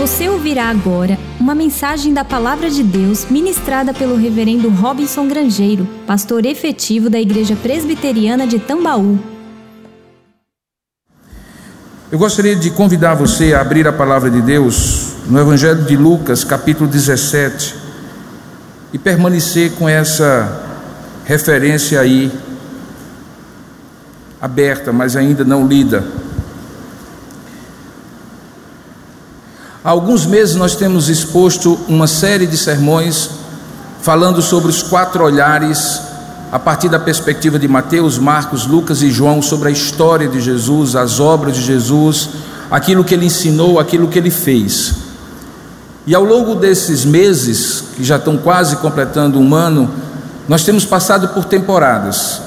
Você ouvirá agora uma mensagem da Palavra de Deus ministrada pelo Reverendo Robinson Grangeiro, pastor efetivo da Igreja Presbiteriana de Tambaú. Eu gostaria de convidar você a abrir a palavra de Deus no Evangelho de Lucas, capítulo 17, e permanecer com essa referência aí aberta, mas ainda não lida. Há alguns meses nós temos exposto uma série de sermões falando sobre os quatro olhares a partir da perspectiva de Mateus, Marcos, Lucas e João sobre a história de Jesus, as obras de Jesus, aquilo que ele ensinou, aquilo que ele fez. E ao longo desses meses, que já estão quase completando um ano, nós temos passado por temporadas.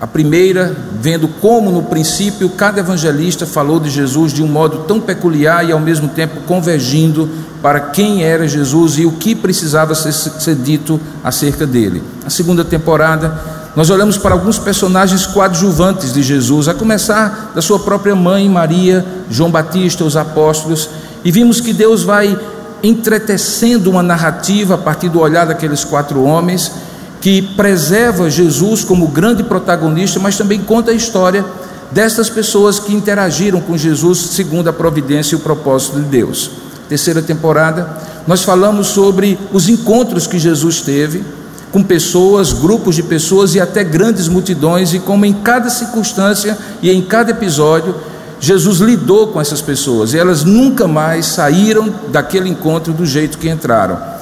A primeira, vendo como no princípio cada evangelista falou de Jesus de um modo tão peculiar e ao mesmo tempo convergindo para quem era Jesus e o que precisava ser, ser dito acerca dele. A segunda temporada, nós olhamos para alguns personagens coadjuvantes de Jesus, a começar da sua própria mãe Maria, João Batista, os apóstolos, e vimos que Deus vai entretecendo uma narrativa a partir do olhar daqueles quatro homens que preserva Jesus como grande protagonista, mas também conta a história dessas pessoas que interagiram com Jesus segundo a providência e o propósito de Deus. Terceira temporada, nós falamos sobre os encontros que Jesus teve com pessoas, grupos de pessoas e até grandes multidões, e como em cada circunstância e em cada episódio, Jesus lidou com essas pessoas e elas nunca mais saíram daquele encontro do jeito que entraram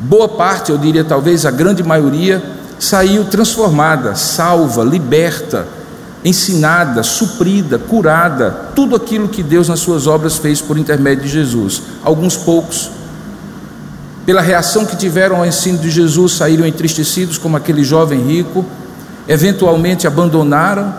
boa parte, eu diria talvez a grande maioria, saiu transformada, salva, liberta, ensinada, suprida, curada, tudo aquilo que Deus nas suas obras fez por intermédio de Jesus. Alguns poucos, pela reação que tiveram ao ensino de Jesus, saíram entristecidos, como aquele jovem rico, eventualmente abandonaram,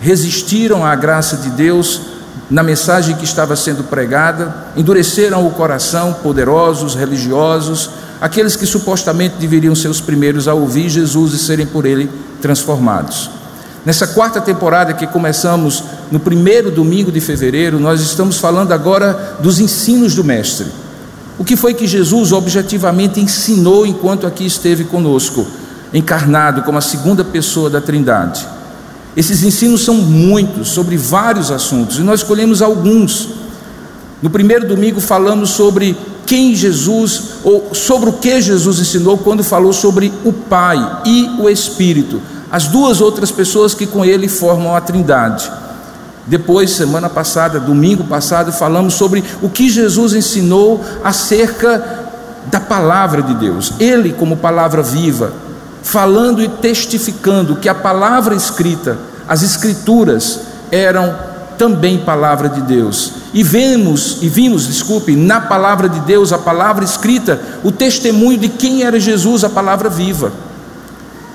resistiram à graça de Deus na mensagem que estava sendo pregada, endureceram o coração, poderosos, religiosos, aqueles que supostamente deveriam ser os primeiros a ouvir Jesus e serem por ele transformados. Nessa quarta temporada que começamos no primeiro domingo de fevereiro, nós estamos falando agora dos ensinos do Mestre. O que foi que Jesus objetivamente ensinou enquanto aqui esteve conosco, encarnado como a segunda pessoa da Trindade? Esses ensinos são muitos, sobre vários assuntos, e nós escolhemos alguns. No primeiro domingo falamos sobre quem Jesus, ou sobre o que Jesus ensinou quando falou sobre o Pai e o Espírito, as duas outras pessoas que com ele formam a Trindade. Depois, semana passada, domingo passado, falamos sobre o que Jesus ensinou acerca da palavra de Deus, ele como palavra viva, falando e testificando que a palavra escrita, as escrituras eram também palavra de Deus. E vemos e vimos, desculpe, na palavra de Deus, a palavra escrita, o testemunho de quem era Jesus, a palavra viva.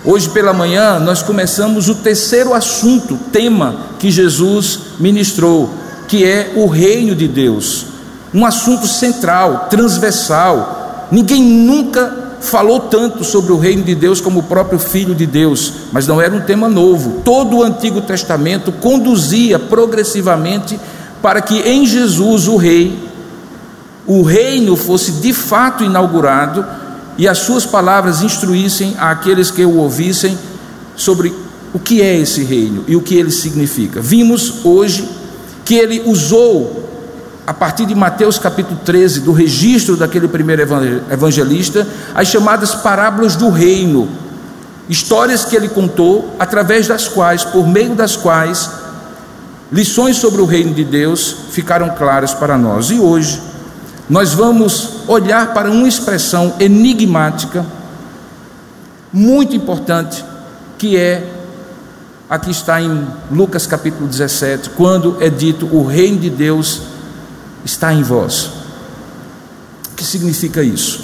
Hoje pela manhã nós começamos o terceiro assunto, tema que Jesus ministrou, que é o reino de Deus. Um assunto central, transversal. Ninguém nunca falou tanto sobre o reino de Deus como o próprio Filho de Deus, mas não era um tema novo. Todo o Antigo Testamento conduzia progressivamente para que em Jesus o Rei, o reino fosse de fato inaugurado e as suas palavras instruíssem aqueles que o ouvissem sobre o que é esse reino e o que ele significa. Vimos hoje que ele usou a partir de Mateus capítulo 13, do registro daquele primeiro evangelista, as chamadas parábolas do reino, histórias que ele contou, através das quais, por meio das quais, lições sobre o reino de Deus ficaram claras para nós. E hoje, nós vamos olhar para uma expressão enigmática, muito importante, que é aqui está em Lucas capítulo 17, quando é dito o reino de Deus está em vós. O que significa isso?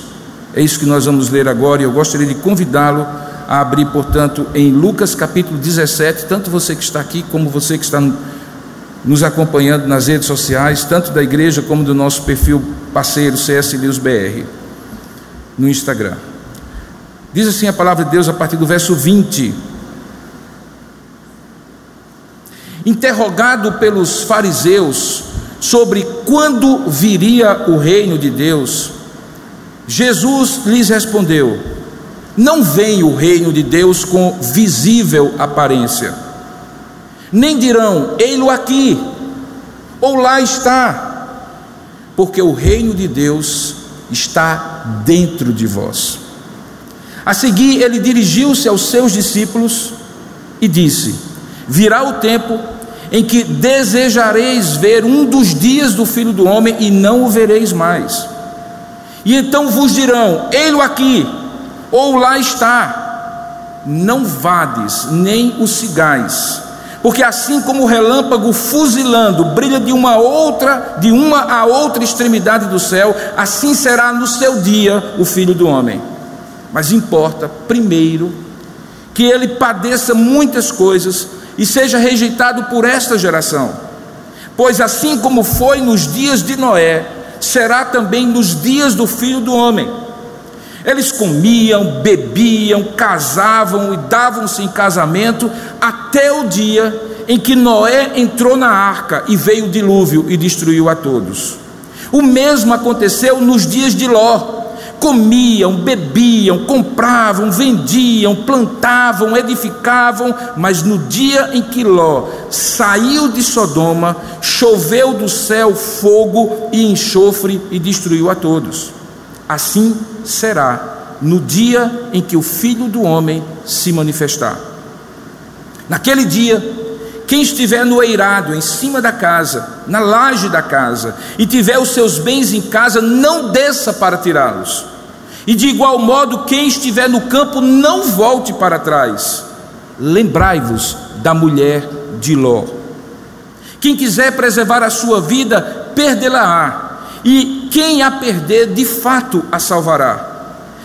É isso que nós vamos ler agora e eu gostaria de convidá-lo a abrir, portanto, em Lucas capítulo 17, tanto você que está aqui como você que está nos acompanhando nas redes sociais, tanto da igreja como do nosso perfil parceiro CS News BR no Instagram. Diz assim a palavra de Deus a partir do verso 20. Interrogado pelos fariseus sobre quando viria o reino de Deus, Jesus lhes respondeu: Não vem o reino de Deus com visível aparência, nem dirão, ei-lo aqui, ou lá está, porque o reino de Deus está dentro de vós. A seguir, ele dirigiu-se aos seus discípulos e disse: Virá o tempo em que desejareis ver um dos dias do filho do homem e não o vereis mais. E então vos dirão: Ei-lo aqui, ou lá está. Não vades, nem o sigais, porque assim como o relâmpago fuzilando brilha de uma outra, de uma a outra extremidade do céu, assim será no seu dia o filho do homem. Mas importa, primeiro, que ele padeça muitas coisas e seja rejeitado por esta geração. Pois assim como foi nos dias de Noé, será também nos dias do filho do homem. Eles comiam, bebiam, casavam e davam-se em casamento até o dia em que Noé entrou na arca e veio o dilúvio e destruiu a todos. O mesmo aconteceu nos dias de Ló comiam, bebiam, compravam, vendiam, plantavam, edificavam, mas no dia em que Ló saiu de Sodoma, choveu do céu fogo e enxofre e destruiu a todos. Assim será no dia em que o Filho do Homem se manifestar. Naquele dia, quem estiver no eirado, em cima da casa, na laje da casa, e tiver os seus bens em casa, não desça para tirá-los. E de igual modo, quem estiver no campo, não volte para trás. Lembrai-vos da mulher de Ló. Quem quiser preservar a sua vida, perdê-la-á. E quem a perder, de fato a salvará.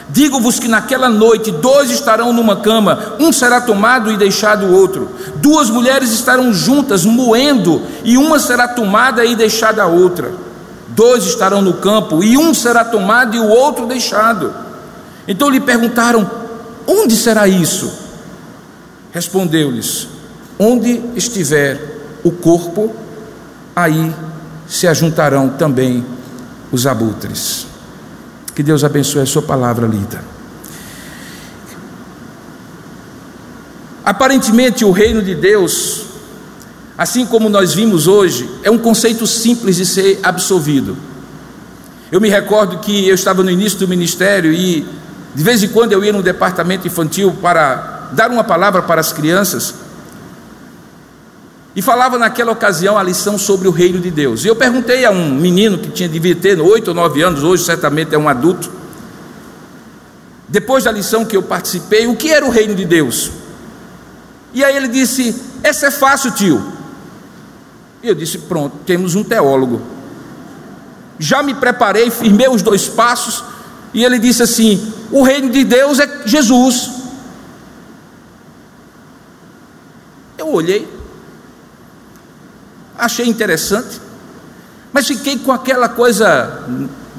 Digo-vos que naquela noite dois estarão numa cama, um será tomado e deixado o outro. Duas mulheres estarão juntas, moendo, e uma será tomada e deixada a outra dois estarão no campo, e um será tomado e o outro deixado. Então lhe perguntaram: Onde será isso? Respondeu-lhes: Onde estiver o corpo, aí se ajuntarão também os abutres. Que Deus abençoe a sua palavra lida. Aparentemente, o reino de Deus assim como nós vimos hoje, é um conceito simples de ser absolvido. Eu me recordo que eu estava no início do ministério e de vez em quando eu ia no departamento infantil para dar uma palavra para as crianças e falava naquela ocasião a lição sobre o reino de Deus. E eu perguntei a um menino que tinha devia ter oito ou nove anos, hoje certamente é um adulto, depois da lição que eu participei, o que era o reino de Deus? E aí ele disse: Essa é fácil, tio. E eu disse: Pronto, temos um teólogo. Já me preparei, firmei os dois passos, e ele disse assim: O reino de Deus é Jesus. Eu olhei, achei interessante, mas fiquei com aquela coisa,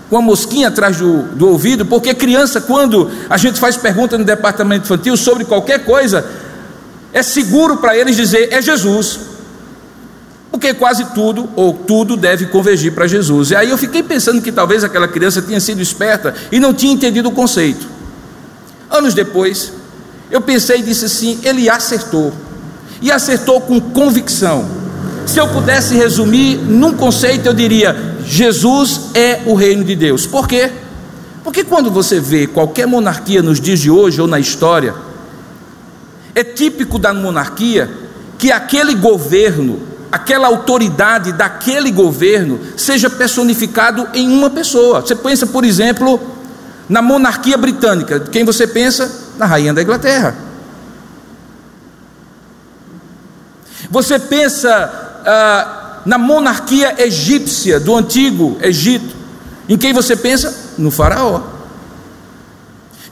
com a mosquinha atrás do, do ouvido, porque criança, quando a gente faz pergunta no departamento infantil sobre qualquer coisa, é seguro para eles dizer: é Jesus porque quase tudo ou tudo deve convergir para Jesus. E aí eu fiquei pensando que talvez aquela criança tinha sido esperta e não tinha entendido o conceito. Anos depois, eu pensei e disse assim: ele acertou. E acertou com convicção. Se eu pudesse resumir num conceito, eu diria: Jesus é o reino de Deus. Por quê? Porque quando você vê qualquer monarquia nos dias de hoje ou na história, é típico da monarquia que aquele governo aquela autoridade daquele governo seja personificado em uma pessoa. Você pensa, por exemplo, na monarquia britânica. Quem você pensa? Na rainha da Inglaterra. Você pensa ah, na monarquia egípcia do antigo Egito. Em quem você pensa? No faraó.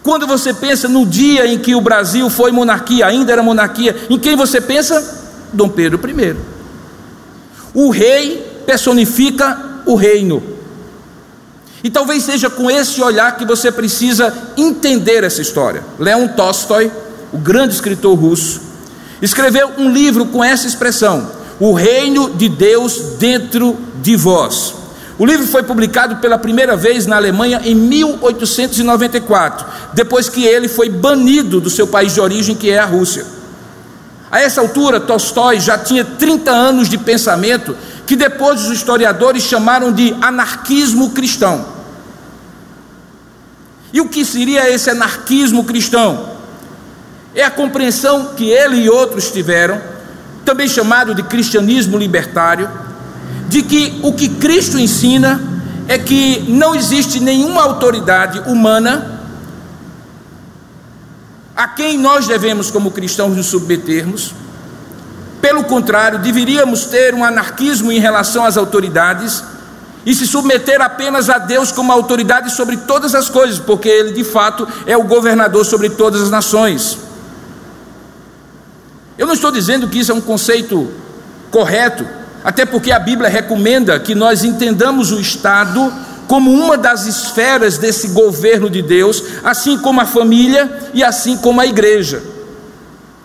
Quando você pensa no dia em que o Brasil foi monarquia, ainda era monarquia, em quem você pensa? Dom Pedro I. O rei personifica o reino. E talvez seja com esse olhar que você precisa entender essa história. Leon Tolstói, o grande escritor russo, escreveu um livro com essa expressão: o reino de Deus dentro de vós. O livro foi publicado pela primeira vez na Alemanha em 1894, depois que ele foi banido do seu país de origem, que é a Rússia. A essa altura, Tolstói já tinha 30 anos de pensamento que depois os historiadores chamaram de anarquismo cristão. E o que seria esse anarquismo cristão? É a compreensão que ele e outros tiveram, também chamado de cristianismo libertário, de que o que Cristo ensina é que não existe nenhuma autoridade humana a quem nós devemos, como cristãos, nos submetermos. Pelo contrário, deveríamos ter um anarquismo em relação às autoridades e se submeter apenas a Deus como autoridade sobre todas as coisas, porque Ele de fato é o governador sobre todas as nações. Eu não estou dizendo que isso é um conceito correto, até porque a Bíblia recomenda que nós entendamos o Estado como uma das esferas desse governo de Deus, assim como a família e assim como a igreja.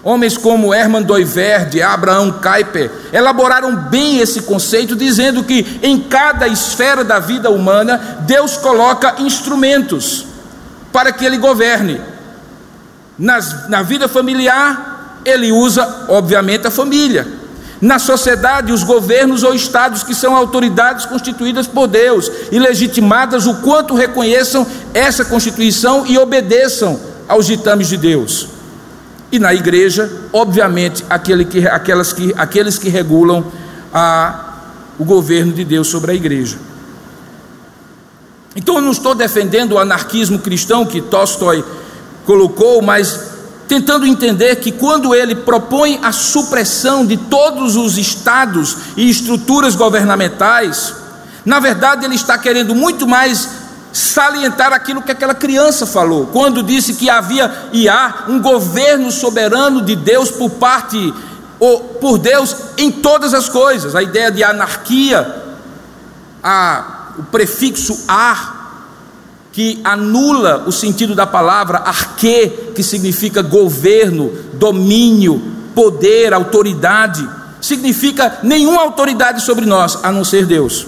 Homens como Hermann Doiverde, Abraham Kuyper, elaboraram bem esse conceito, dizendo que em cada esfera da vida humana, Deus coloca instrumentos para que ele governe. Nas, na vida familiar, ele usa, obviamente, a família. Na sociedade, os governos ou estados que são autoridades constituídas por Deus e legitimadas o quanto reconheçam essa constituição e obedeçam aos ditames de Deus. E na igreja, obviamente, aquele que, aquelas que, aqueles que regulam a, o governo de Deus sobre a igreja. Então eu não estou defendendo o anarquismo cristão que Tolstói colocou, mas tentando entender que quando ele propõe a supressão de todos os estados e estruturas governamentais, na verdade ele está querendo muito mais salientar aquilo que aquela criança falou, quando disse que havia e há um governo soberano de Deus por parte ou por Deus em todas as coisas. A ideia de anarquia, a, o prefixo ar que anula o sentido da palavra arque, que significa governo, domínio, poder, autoridade, significa nenhuma autoridade sobre nós a não ser Deus.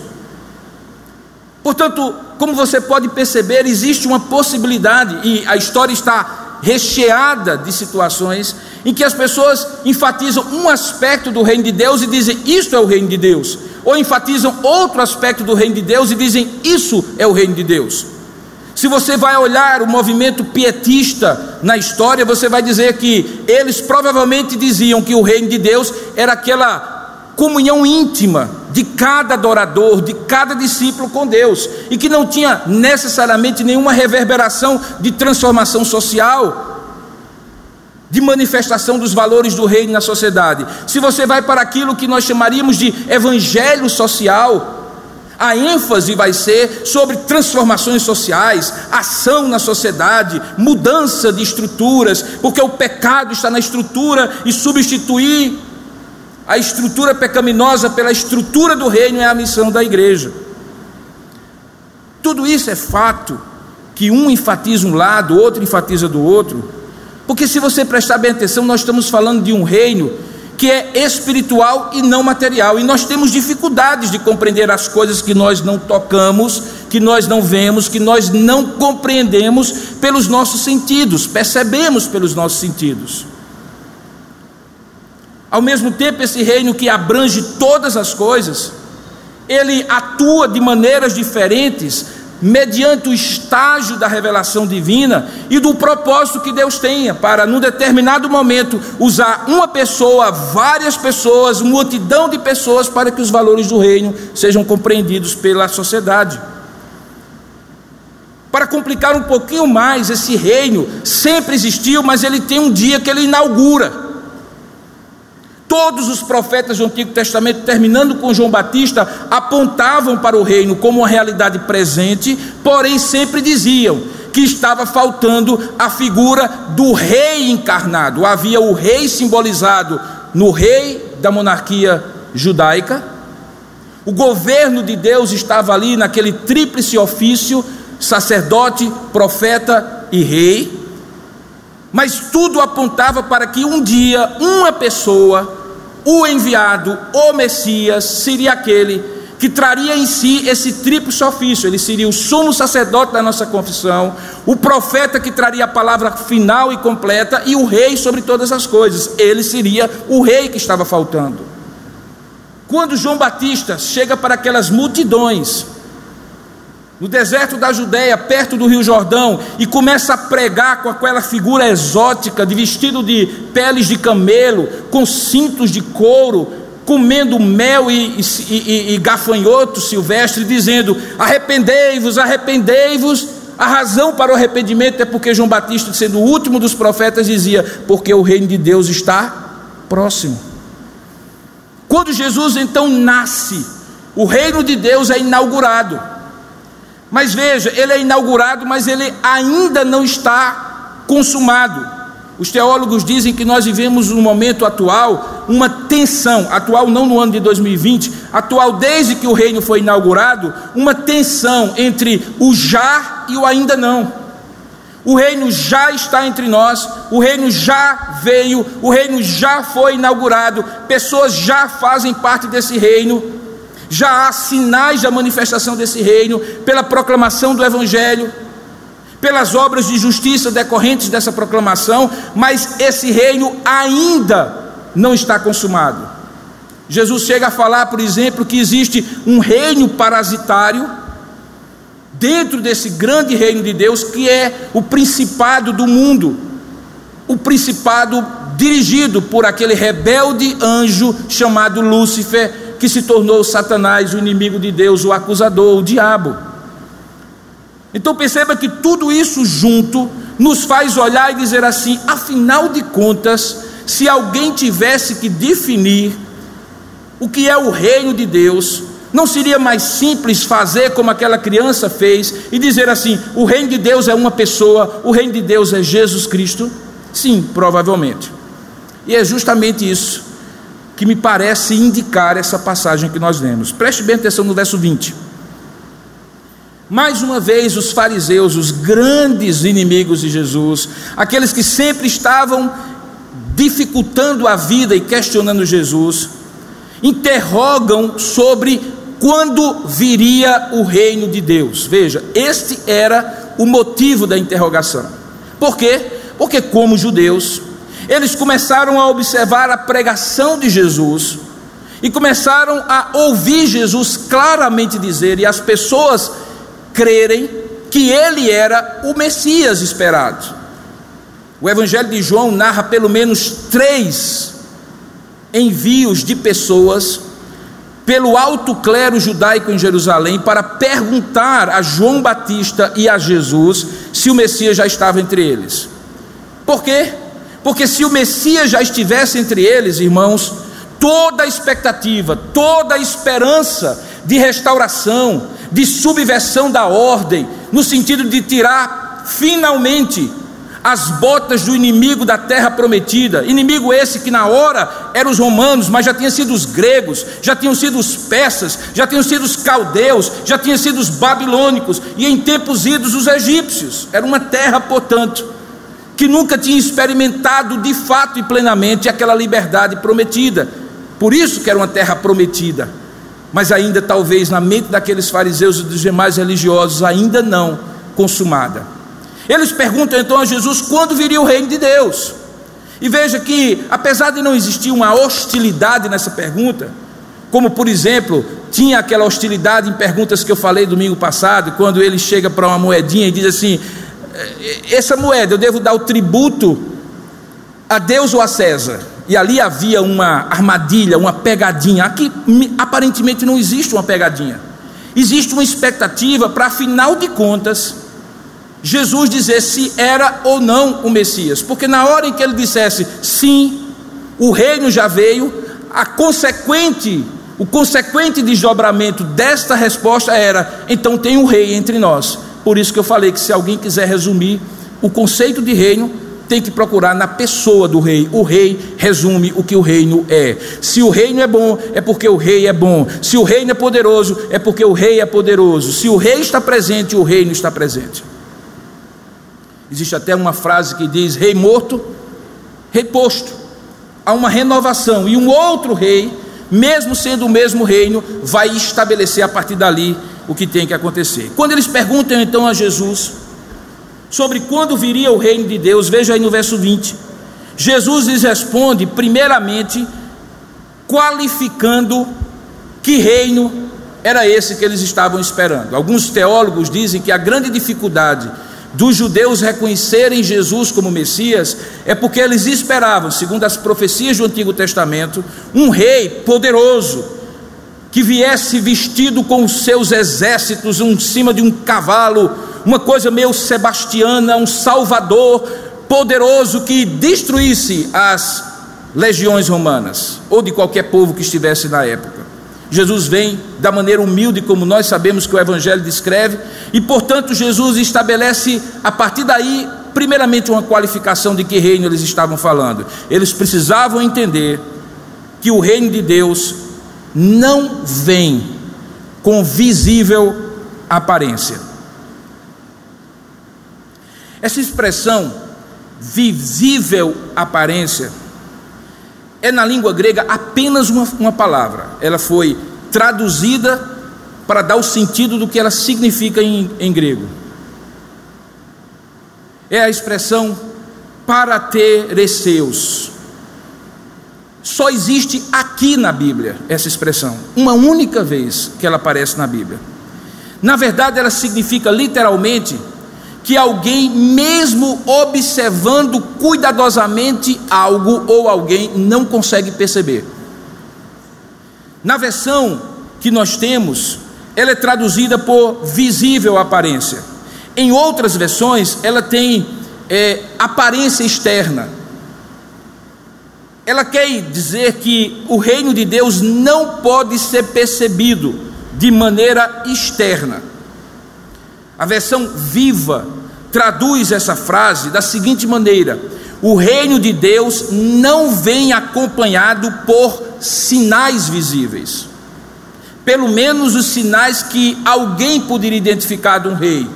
Portanto, como você pode perceber, existe uma possibilidade, e a história está recheada de situações em que as pessoas enfatizam um aspecto do reino de Deus e dizem isto é o reino de Deus, ou enfatizam outro aspecto do reino de Deus e dizem isso é o reino de Deus. Se você vai olhar o movimento pietista na história, você vai dizer que eles provavelmente diziam que o reino de Deus era aquela comunhão íntima de cada adorador, de cada discípulo com Deus, e que não tinha necessariamente nenhuma reverberação de transformação social, de manifestação dos valores do reino na sociedade. Se você vai para aquilo que nós chamaríamos de evangelho social, a ênfase vai ser sobre transformações sociais, ação na sociedade, mudança de estruturas, porque o pecado está na estrutura e substituir a estrutura pecaminosa pela estrutura do reino é a missão da igreja. Tudo isso é fato que um enfatiza um lado, outro enfatiza do outro, porque se você prestar bem atenção, nós estamos falando de um reino que é espiritual e não material, e nós temos dificuldades de compreender as coisas que nós não tocamos, que nós não vemos, que nós não compreendemos pelos nossos sentidos, percebemos pelos nossos sentidos. Ao mesmo tempo, esse reino que abrange todas as coisas, ele atua de maneiras diferentes, mediante o estágio da revelação divina e do propósito que Deus tenha para, num determinado momento, usar uma pessoa, várias pessoas, multidão de pessoas para que os valores do reino sejam compreendidos pela sociedade. Para complicar um pouquinho mais, esse reino sempre existiu, mas ele tem um dia que ele inaugura. Todos os profetas do Antigo Testamento, terminando com João Batista, apontavam para o reino como uma realidade presente, porém sempre diziam que estava faltando a figura do rei encarnado. Havia o rei simbolizado no rei da monarquia judaica. O governo de Deus estava ali naquele tríplice ofício: sacerdote, profeta e rei. Mas tudo apontava para que um dia uma pessoa o enviado, o Messias, seria aquele que traria em si esse triplo ofício. Ele seria o sumo sacerdote da nossa confissão, o profeta que traria a palavra final e completa e o rei sobre todas as coisas. Ele seria o rei que estava faltando. Quando João Batista chega para aquelas multidões, no deserto da Judéia, perto do Rio Jordão, e começa a pregar com aquela figura exótica, de vestido de peles de camelo, com cintos de couro, comendo mel e, e, e, e gafanhoto silvestre, dizendo: Arrependei-vos, arrependei-vos. A razão para o arrependimento é porque João Batista, sendo o último dos profetas, dizia: Porque o reino de Deus está próximo. Quando Jesus então nasce, o reino de Deus é inaugurado. Mas veja, ele é inaugurado, mas ele ainda não está consumado. Os teólogos dizem que nós vivemos no momento atual uma tensão, atual não no ano de 2020, atual desde que o reino foi inaugurado, uma tensão entre o já e o ainda não. O reino já está entre nós, o reino já veio, o reino já foi inaugurado, pessoas já fazem parte desse reino, já há sinais da manifestação desse reino, pela proclamação do Evangelho, pelas obras de justiça decorrentes dessa proclamação, mas esse reino ainda não está consumado. Jesus chega a falar, por exemplo, que existe um reino parasitário dentro desse grande reino de Deus, que é o principado do mundo, o principado dirigido por aquele rebelde anjo chamado Lúcifer, que se tornou Satanás, o inimigo de Deus, o acusador, o diabo. Então perceba que tudo isso junto nos faz olhar e dizer assim: afinal de contas, se alguém tivesse que definir o que é o reino de Deus, não seria mais simples fazer como aquela criança fez e dizer assim: o reino de Deus é uma pessoa, o reino de Deus é Jesus Cristo? Sim, provavelmente. E é justamente isso que me parece indicar essa passagem que nós lemos. Preste bem atenção no verso 20. Mais uma vez, os fariseus, os grandes inimigos de Jesus, aqueles que sempre estavam dificultando a vida e questionando Jesus, interrogam sobre quando viria o reino de Deus. Veja, este era o motivo da interrogação. Por quê? Porque, como judeus, eles começaram a observar a pregação de Jesus e começaram a ouvir Jesus claramente dizer e as pessoas crerem que ele era o Messias esperado. O Evangelho de João narra pelo menos três envios de pessoas pelo alto clero judaico em Jerusalém para perguntar a João Batista e a Jesus se o Messias já estava entre eles. Por quê? Porque se o Messias já estivesse entre eles, irmãos, toda a expectativa, toda a esperança de restauração, de subversão da ordem, no sentido de tirar finalmente as botas do inimigo da terra prometida, inimigo esse que na hora eram os romanos, mas já tinha sido os gregos, já tinham sido os persas, já tinham sido os caldeus, já tinham sido os babilônicos e em tempos idos os egípcios. Era uma terra, portanto, que nunca tinha experimentado de fato e plenamente aquela liberdade prometida. Por isso que era uma terra prometida. Mas ainda talvez na mente daqueles fariseus e dos demais religiosos ainda não consumada. Eles perguntam então a Jesus quando viria o reino de Deus. E veja que, apesar de não existir uma hostilidade nessa pergunta, como por exemplo, tinha aquela hostilidade em perguntas que eu falei domingo passado, quando ele chega para uma moedinha e diz assim: essa moeda eu devo dar o tributo a Deus ou a César? E ali havia uma armadilha, uma pegadinha. Aqui aparentemente não existe uma pegadinha. Existe uma expectativa para, afinal de contas, Jesus dizer se era ou não o Messias. Porque na hora em que ele dissesse sim, o reino já veio, a consequente, o consequente desdobramento desta resposta era: então tem um rei entre nós. Por isso que eu falei que se alguém quiser resumir o conceito de reino, tem que procurar na pessoa do rei. O rei resume o que o reino é. Se o reino é bom, é porque o rei é bom. Se o reino é poderoso, é porque o rei é poderoso. Se o rei está presente, o reino está presente. Existe até uma frase que diz: rei morto, rei posto. a uma renovação e um outro rei, mesmo sendo o mesmo reino, vai estabelecer a partir dali o que tem que acontecer. Quando eles perguntam então a Jesus sobre quando viria o reino de Deus, veja aí no verso 20. Jesus lhes responde, primeiramente, qualificando que reino era esse que eles estavam esperando. Alguns teólogos dizem que a grande dificuldade dos judeus reconhecerem Jesus como Messias é porque eles esperavam, segundo as profecias do Antigo Testamento, um rei poderoso que viesse vestido com os seus exércitos em cima de um cavalo, uma coisa meio sebastiana, um salvador poderoso que destruísse as legiões romanas ou de qualquer povo que estivesse na época. Jesus vem da maneira humilde, como nós sabemos que o Evangelho descreve, e portanto Jesus estabelece a partir daí, primeiramente, uma qualificação de que reino eles estavam falando. Eles precisavam entender que o reino de Deus não vem com visível aparência. Essa expressão, visível aparência, é na língua grega apenas uma, uma palavra. Ela foi traduzida para dar o sentido do que ela significa em, em grego. É a expressão paratereceus. Só existe aqui na Bíblia essa expressão, uma única vez que ela aparece na Bíblia. Na verdade, ela significa literalmente que alguém, mesmo observando cuidadosamente algo ou alguém, não consegue perceber. Na versão que nós temos, ela é traduzida por visível aparência. Em outras versões, ela tem é, aparência externa. Ela quer dizer que o reino de Deus não pode ser percebido de maneira externa. A versão viva traduz essa frase da seguinte maneira: o reino de Deus não vem acompanhado por sinais visíveis, pelo menos os sinais que alguém poderia identificar de um rei,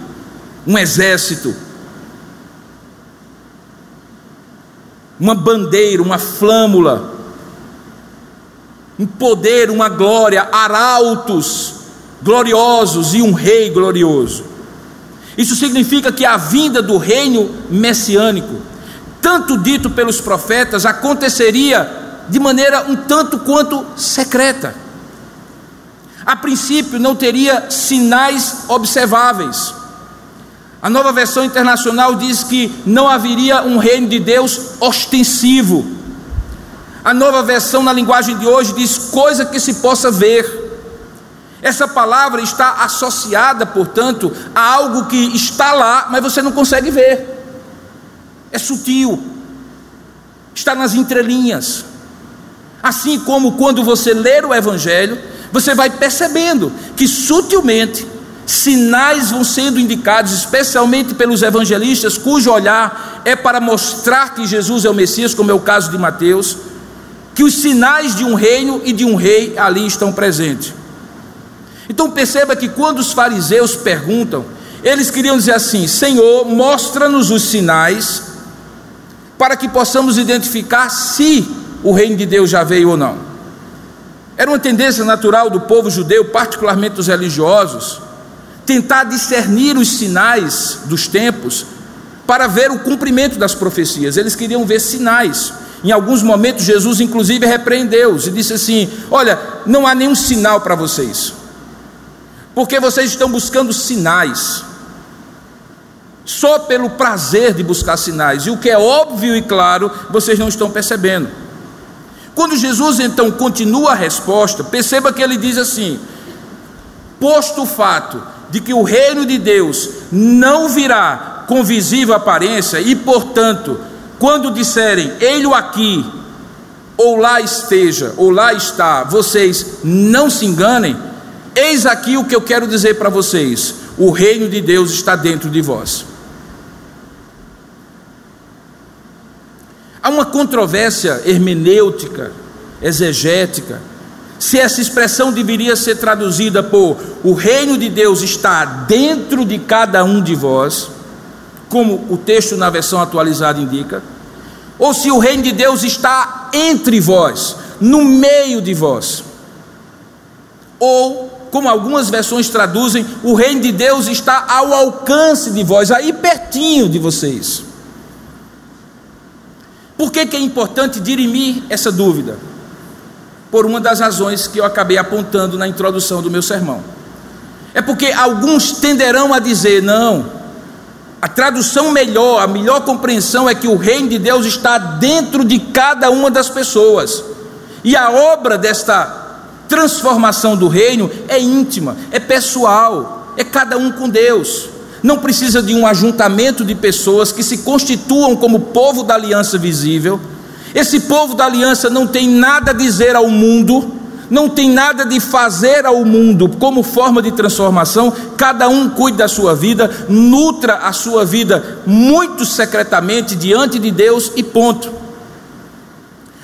um exército, uma bandeira, uma flâmula, um poder, uma glória, arautos gloriosos e um rei glorioso. Isso significa que a vinda do reino messiânico, tanto dito pelos profetas, aconteceria de maneira um tanto quanto secreta. A princípio, não teria sinais observáveis. A nova versão internacional diz que não haveria um reino de Deus ostensivo. A nova versão, na linguagem de hoje, diz coisa que se possa ver. Essa palavra está associada, portanto, a algo que está lá, mas você não consegue ver. É sutil, está nas entrelinhas. Assim como quando você ler o Evangelho, você vai percebendo que sutilmente sinais vão sendo indicados, especialmente pelos evangelistas, cujo olhar é para mostrar que Jesus é o Messias, como é o caso de Mateus, que os sinais de um reino e de um rei ali estão presentes. Então perceba que quando os fariseus perguntam, eles queriam dizer assim: Senhor, mostra-nos os sinais para que possamos identificar se o reino de Deus já veio ou não. Era uma tendência natural do povo judeu, particularmente dos religiosos, tentar discernir os sinais dos tempos para ver o cumprimento das profecias. Eles queriam ver sinais. Em alguns momentos, Jesus, inclusive, repreendeu-os e disse assim: Olha, não há nenhum sinal para vocês porque vocês estão buscando sinais, só pelo prazer de buscar sinais, e o que é óbvio e claro, vocês não estão percebendo. Quando Jesus então continua a resposta, perceba que ele diz assim: posto o fato de que o reino de Deus não virá com visível aparência, e portanto, quando disserem, ele aqui, ou lá esteja, ou lá está, vocês não se enganem, Eis aqui o que eu quero dizer para vocês: o reino de Deus está dentro de vós. Há uma controvérsia hermenêutica, exegética, se essa expressão deveria ser traduzida por o reino de Deus está dentro de cada um de vós, como o texto na versão atualizada indica, ou se o reino de Deus está entre vós, no meio de vós. Ou, como algumas versões traduzem, o reino de Deus está ao alcance de vós, aí pertinho de vocês. Por que, que é importante dirimir essa dúvida? Por uma das razões que eu acabei apontando na introdução do meu sermão. É porque alguns tenderão a dizer: não, a tradução melhor, a melhor compreensão é que o reino de Deus está dentro de cada uma das pessoas. E a obra desta transformação do reino é íntima, é pessoal, é cada um com Deus. Não precisa de um ajuntamento de pessoas que se constituam como povo da aliança visível. Esse povo da aliança não tem nada a dizer ao mundo, não tem nada de fazer ao mundo como forma de transformação, cada um cuide da sua vida, nutra a sua vida muito secretamente diante de Deus e ponto.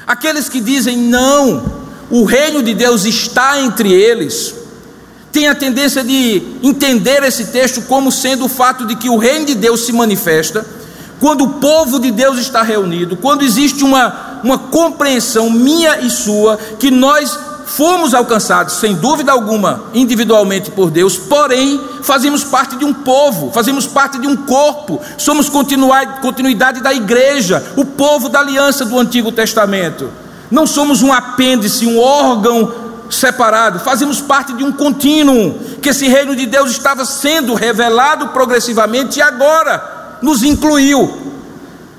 Aqueles que dizem não, o reino de Deus está entre eles, têm a tendência de entender esse texto como sendo o fato de que o reino de Deus se manifesta quando o povo de Deus está reunido, quando existe uma, uma compreensão minha e sua, que nós fomos alcançados, sem dúvida alguma, individualmente por Deus, porém, fazemos parte de um povo, fazemos parte de um corpo, somos continuidade da igreja, o povo da aliança do Antigo Testamento. Não somos um apêndice, um órgão separado, fazemos parte de um contínuo, que esse reino de Deus estava sendo revelado progressivamente e agora nos incluiu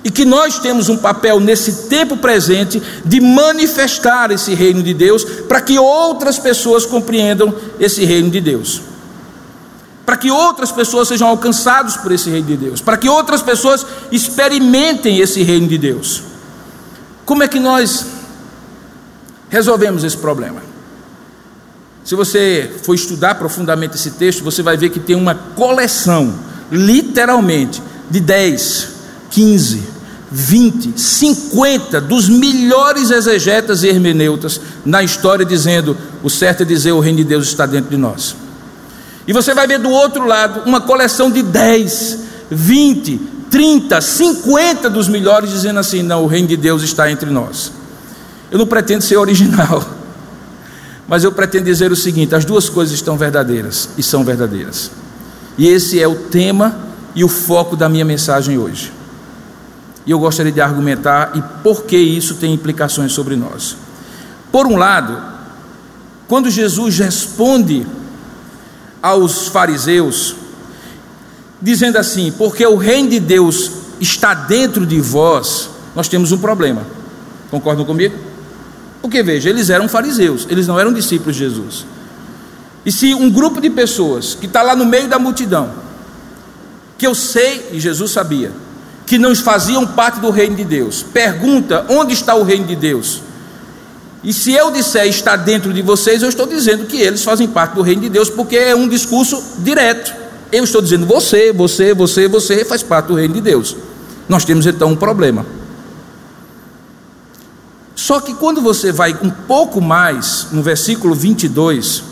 e que nós temos um papel nesse tempo presente de manifestar esse reino de Deus para que outras pessoas compreendam esse reino de Deus. Para que outras pessoas sejam alcançadas por esse reino de Deus, para que outras pessoas experimentem esse reino de Deus. Como é que nós resolvemos esse problema? Se você for estudar profundamente esse texto, você vai ver que tem uma coleção, literalmente, de 10, 15, 20, 50 dos melhores exegetas e hermeneutas na história, dizendo: o certo é dizer o reino de Deus está dentro de nós. E você vai ver do outro lado uma coleção de 10, 20, 30, 50 dos melhores dizendo assim: não, o reino de Deus está entre nós. Eu não pretendo ser original, mas eu pretendo dizer o seguinte: as duas coisas estão verdadeiras e são verdadeiras. E esse é o tema e o foco da minha mensagem hoje. E eu gostaria de argumentar e por que isso tem implicações sobre nós. Por um lado, quando Jesus responde aos fariseus, dizendo assim: porque o reino de Deus está dentro de vós, nós temos um problema. Concordam comigo? Porque veja, eles eram fariseus, eles não eram discípulos de Jesus. E se um grupo de pessoas que está lá no meio da multidão, que eu sei, e Jesus sabia, que não faziam parte do reino de Deus. Pergunta: onde está o reino de Deus? E se eu disser está dentro de vocês, eu estou dizendo que eles fazem parte do reino de Deus, porque é um discurso direto. Eu estou dizendo você, você, você, você faz parte do reino de Deus. Nós temos então um problema. Só que quando você vai um pouco mais no versículo 22,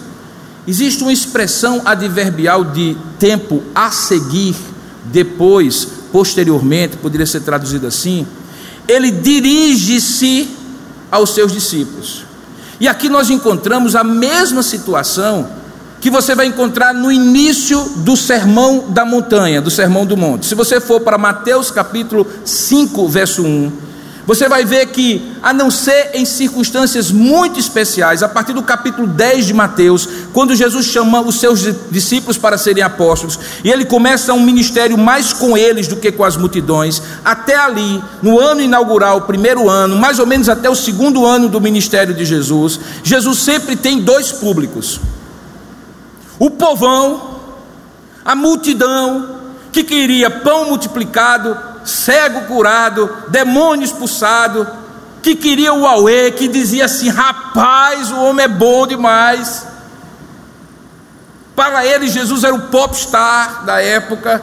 existe uma expressão adverbial de tempo a seguir, depois, posteriormente, poderia ser traduzido assim, ele dirige-se aos seus discípulos. E aqui nós encontramos a mesma situação que você vai encontrar no início do sermão da montanha, do sermão do monte. Se você for para Mateus capítulo 5, verso 1, você vai ver que, a não ser em circunstâncias muito especiais, a partir do capítulo 10 de Mateus, quando Jesus chama os seus discípulos para serem apóstolos, e ele começa um ministério mais com eles do que com as multidões, até ali, no ano inaugural, primeiro ano, mais ou menos até o segundo ano do ministério de Jesus, Jesus sempre tem dois públicos: o povão, a multidão, que queria pão multiplicado cego curado, demônio expulsado, que queria o Aue, que dizia assim: rapaz, o homem é bom demais. Para ele, Jesus era o popstar da época.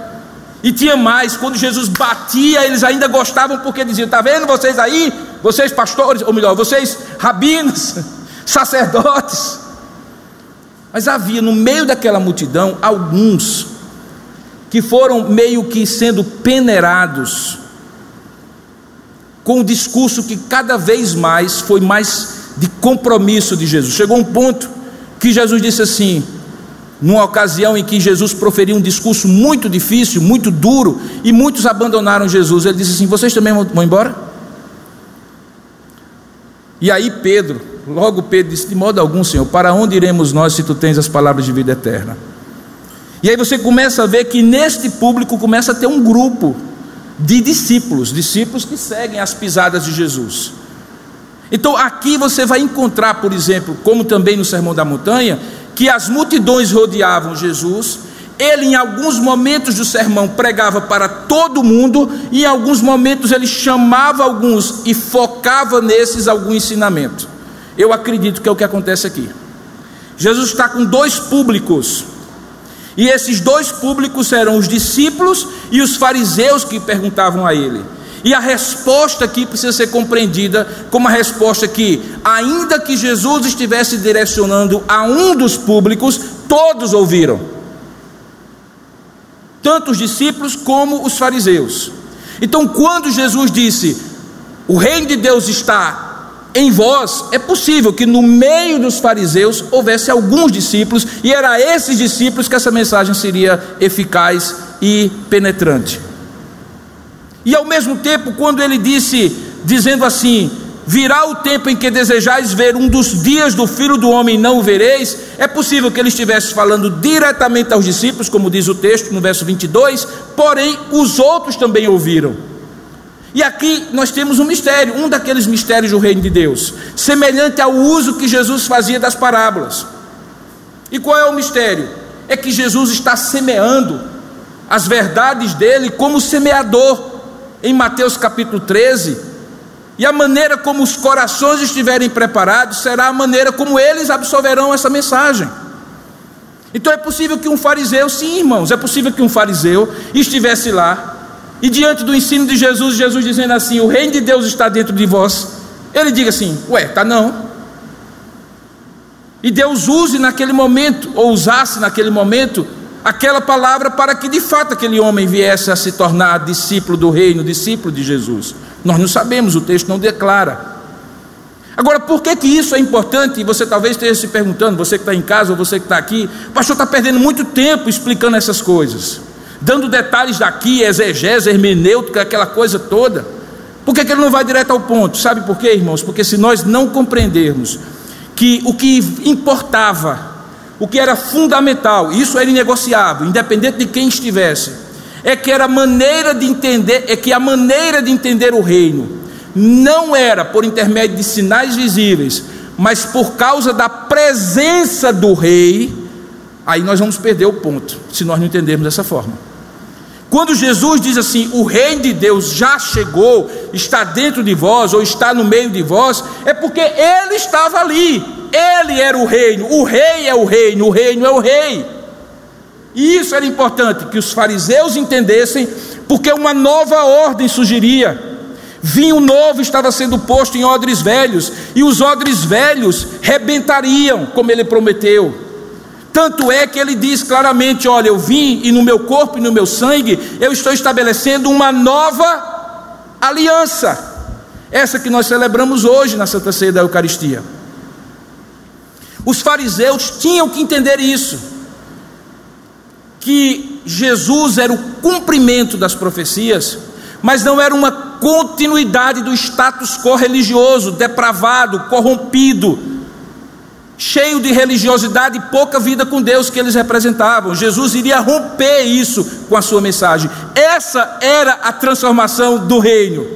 E tinha mais, quando Jesus batia, eles ainda gostavam, porque diziam: está vendo vocês aí, vocês pastores, ou melhor, vocês rabinos, sacerdotes. Mas havia no meio daquela multidão alguns que foram meio que sendo peneirados com um discurso que cada vez mais foi mais de compromisso de Jesus. Chegou um ponto que Jesus disse assim, numa ocasião em que Jesus proferiu um discurso muito difícil, muito duro, e muitos abandonaram Jesus. Ele disse assim: Vocês também vão embora? E aí Pedro, logo Pedro disse: De modo algum, Senhor, para onde iremos nós se tu tens as palavras de vida eterna? E aí você começa a ver que neste público começa a ter um grupo de discípulos, discípulos que seguem as pisadas de Jesus. Então aqui você vai encontrar, por exemplo, como também no Sermão da Montanha, que as multidões rodeavam Jesus, ele em alguns momentos do sermão pregava para todo mundo, e em alguns momentos ele chamava alguns e focava nesses algum ensinamento. Eu acredito que é o que acontece aqui. Jesus está com dois públicos e esses dois públicos eram os discípulos e os fariseus que perguntavam a ele. E a resposta aqui precisa ser compreendida como a resposta que, ainda que Jesus estivesse direcionando a um dos públicos, todos ouviram. Tanto os discípulos como os fariseus. Então, quando Jesus disse: O reino de Deus está em vós, é possível que no meio dos fariseus houvesse alguns discípulos, e era a esses discípulos que essa mensagem seria eficaz e penetrante. E ao mesmo tempo, quando ele disse, dizendo assim: Virá o tempo em que desejais ver um dos dias do filho do homem não o vereis, é possível que ele estivesse falando diretamente aos discípulos, como diz o texto no verso 22, porém os outros também ouviram. E aqui nós temos um mistério, um daqueles mistérios do reino de Deus, semelhante ao uso que Jesus fazia das parábolas. E qual é o mistério? É que Jesus está semeando as verdades dele como semeador, em Mateus capítulo 13. E a maneira como os corações estiverem preparados será a maneira como eles absorverão essa mensagem. Então é possível que um fariseu, sim, irmãos, é possível que um fariseu estivesse lá e diante do ensino de Jesus, Jesus dizendo assim: O reino de Deus está dentro de vós. Ele diga assim: Ué, tá não. E Deus use naquele momento, ou usasse naquele momento, aquela palavra para que de fato aquele homem viesse a se tornar discípulo do reino, discípulo de Jesus. Nós não sabemos, o texto não declara. Agora, por que, que isso é importante? Você talvez esteja se perguntando, você que está em casa ou você que está aqui, o pastor está perdendo muito tempo explicando essas coisas dando detalhes daqui, exegese, hermenêutica, aquela coisa toda. Por que, que ele não vai direto ao ponto? Sabe por quê, irmãos? Porque se nós não compreendermos que o que importava, o que era fundamental, isso era inegociável, independente de quem estivesse, é que era maneira de entender, é que a maneira de entender o reino não era por intermédio de sinais visíveis, mas por causa da presença do rei, aí nós vamos perder o ponto, se nós não entendermos dessa forma. Quando Jesus diz assim: o reino de Deus já chegou, está dentro de vós ou está no meio de vós, é porque ele estava ali, ele era o reino, o rei é o reino, o reino é o rei. E isso era importante que os fariseus entendessem, porque uma nova ordem surgiria. Vinho novo estava sendo posto em odres velhos, e os odres velhos rebentariam, como ele prometeu. Tanto é que ele diz claramente: Olha, eu vim e no meu corpo e no meu sangue eu estou estabelecendo uma nova aliança. Essa que nós celebramos hoje na Santa Ceia da Eucaristia. Os fariseus tinham que entender isso, que Jesus era o cumprimento das profecias, mas não era uma continuidade do status quo religioso, depravado, corrompido, cheio de religiosidade e pouca vida com Deus que eles representavam. Jesus iria romper isso com a sua mensagem. Essa era a transformação do reino.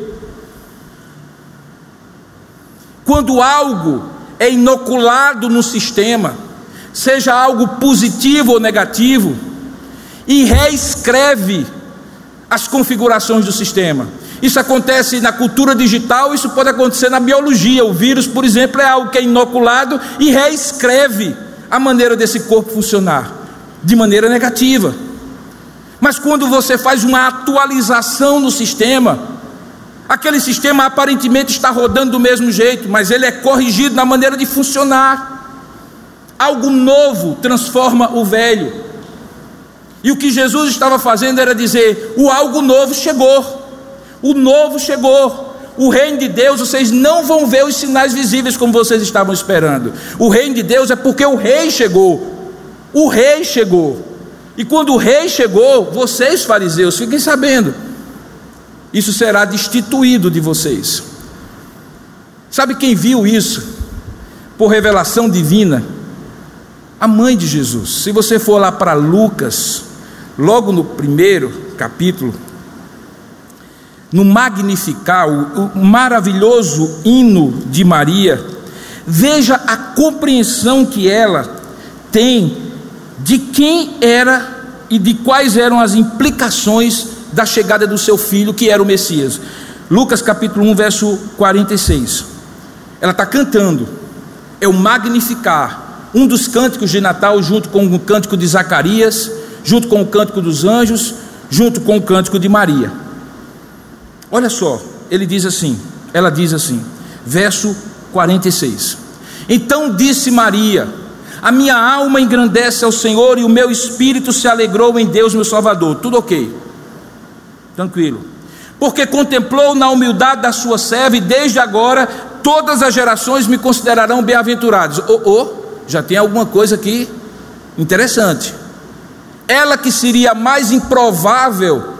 Quando algo é inoculado no sistema, seja algo positivo ou negativo, e reescreve as configurações do sistema. Isso acontece na cultura digital, isso pode acontecer na biologia. O vírus, por exemplo, é algo que é inoculado e reescreve a maneira desse corpo funcionar de maneira negativa. Mas quando você faz uma atualização no sistema, aquele sistema aparentemente está rodando do mesmo jeito, mas ele é corrigido na maneira de funcionar. Algo novo transforma o velho. E o que Jesus estava fazendo era dizer: o algo novo chegou. O novo chegou, o reino de Deus, vocês não vão ver os sinais visíveis como vocês estavam esperando. O reino de Deus é porque o rei chegou. O rei chegou. E quando o rei chegou, vocês, fariseus, fiquem sabendo, isso será destituído de vocês. Sabe quem viu isso? Por revelação divina? A mãe de Jesus. Se você for lá para Lucas, logo no primeiro capítulo, no Magnificar, o, o maravilhoso hino de Maria, veja a compreensão que ela tem de quem era e de quais eram as implicações da chegada do seu filho, que era o Messias. Lucas capítulo 1, verso 46. Ela está cantando, é o Magnificar, um dos cânticos de Natal, junto com o cântico de Zacarias, junto com o cântico dos anjos, junto com o cântico de Maria. Olha só, ele diz assim, ela diz assim, verso 46. Então disse Maria: A minha alma engrandece ao Senhor e o meu espírito se alegrou em Deus, meu Salvador. Tudo ok, tranquilo. Porque contemplou na humildade da sua serva e desde agora todas as gerações me considerarão bem-aventurados. Oh, oh, já tem alguma coisa aqui interessante. Ela que seria mais improvável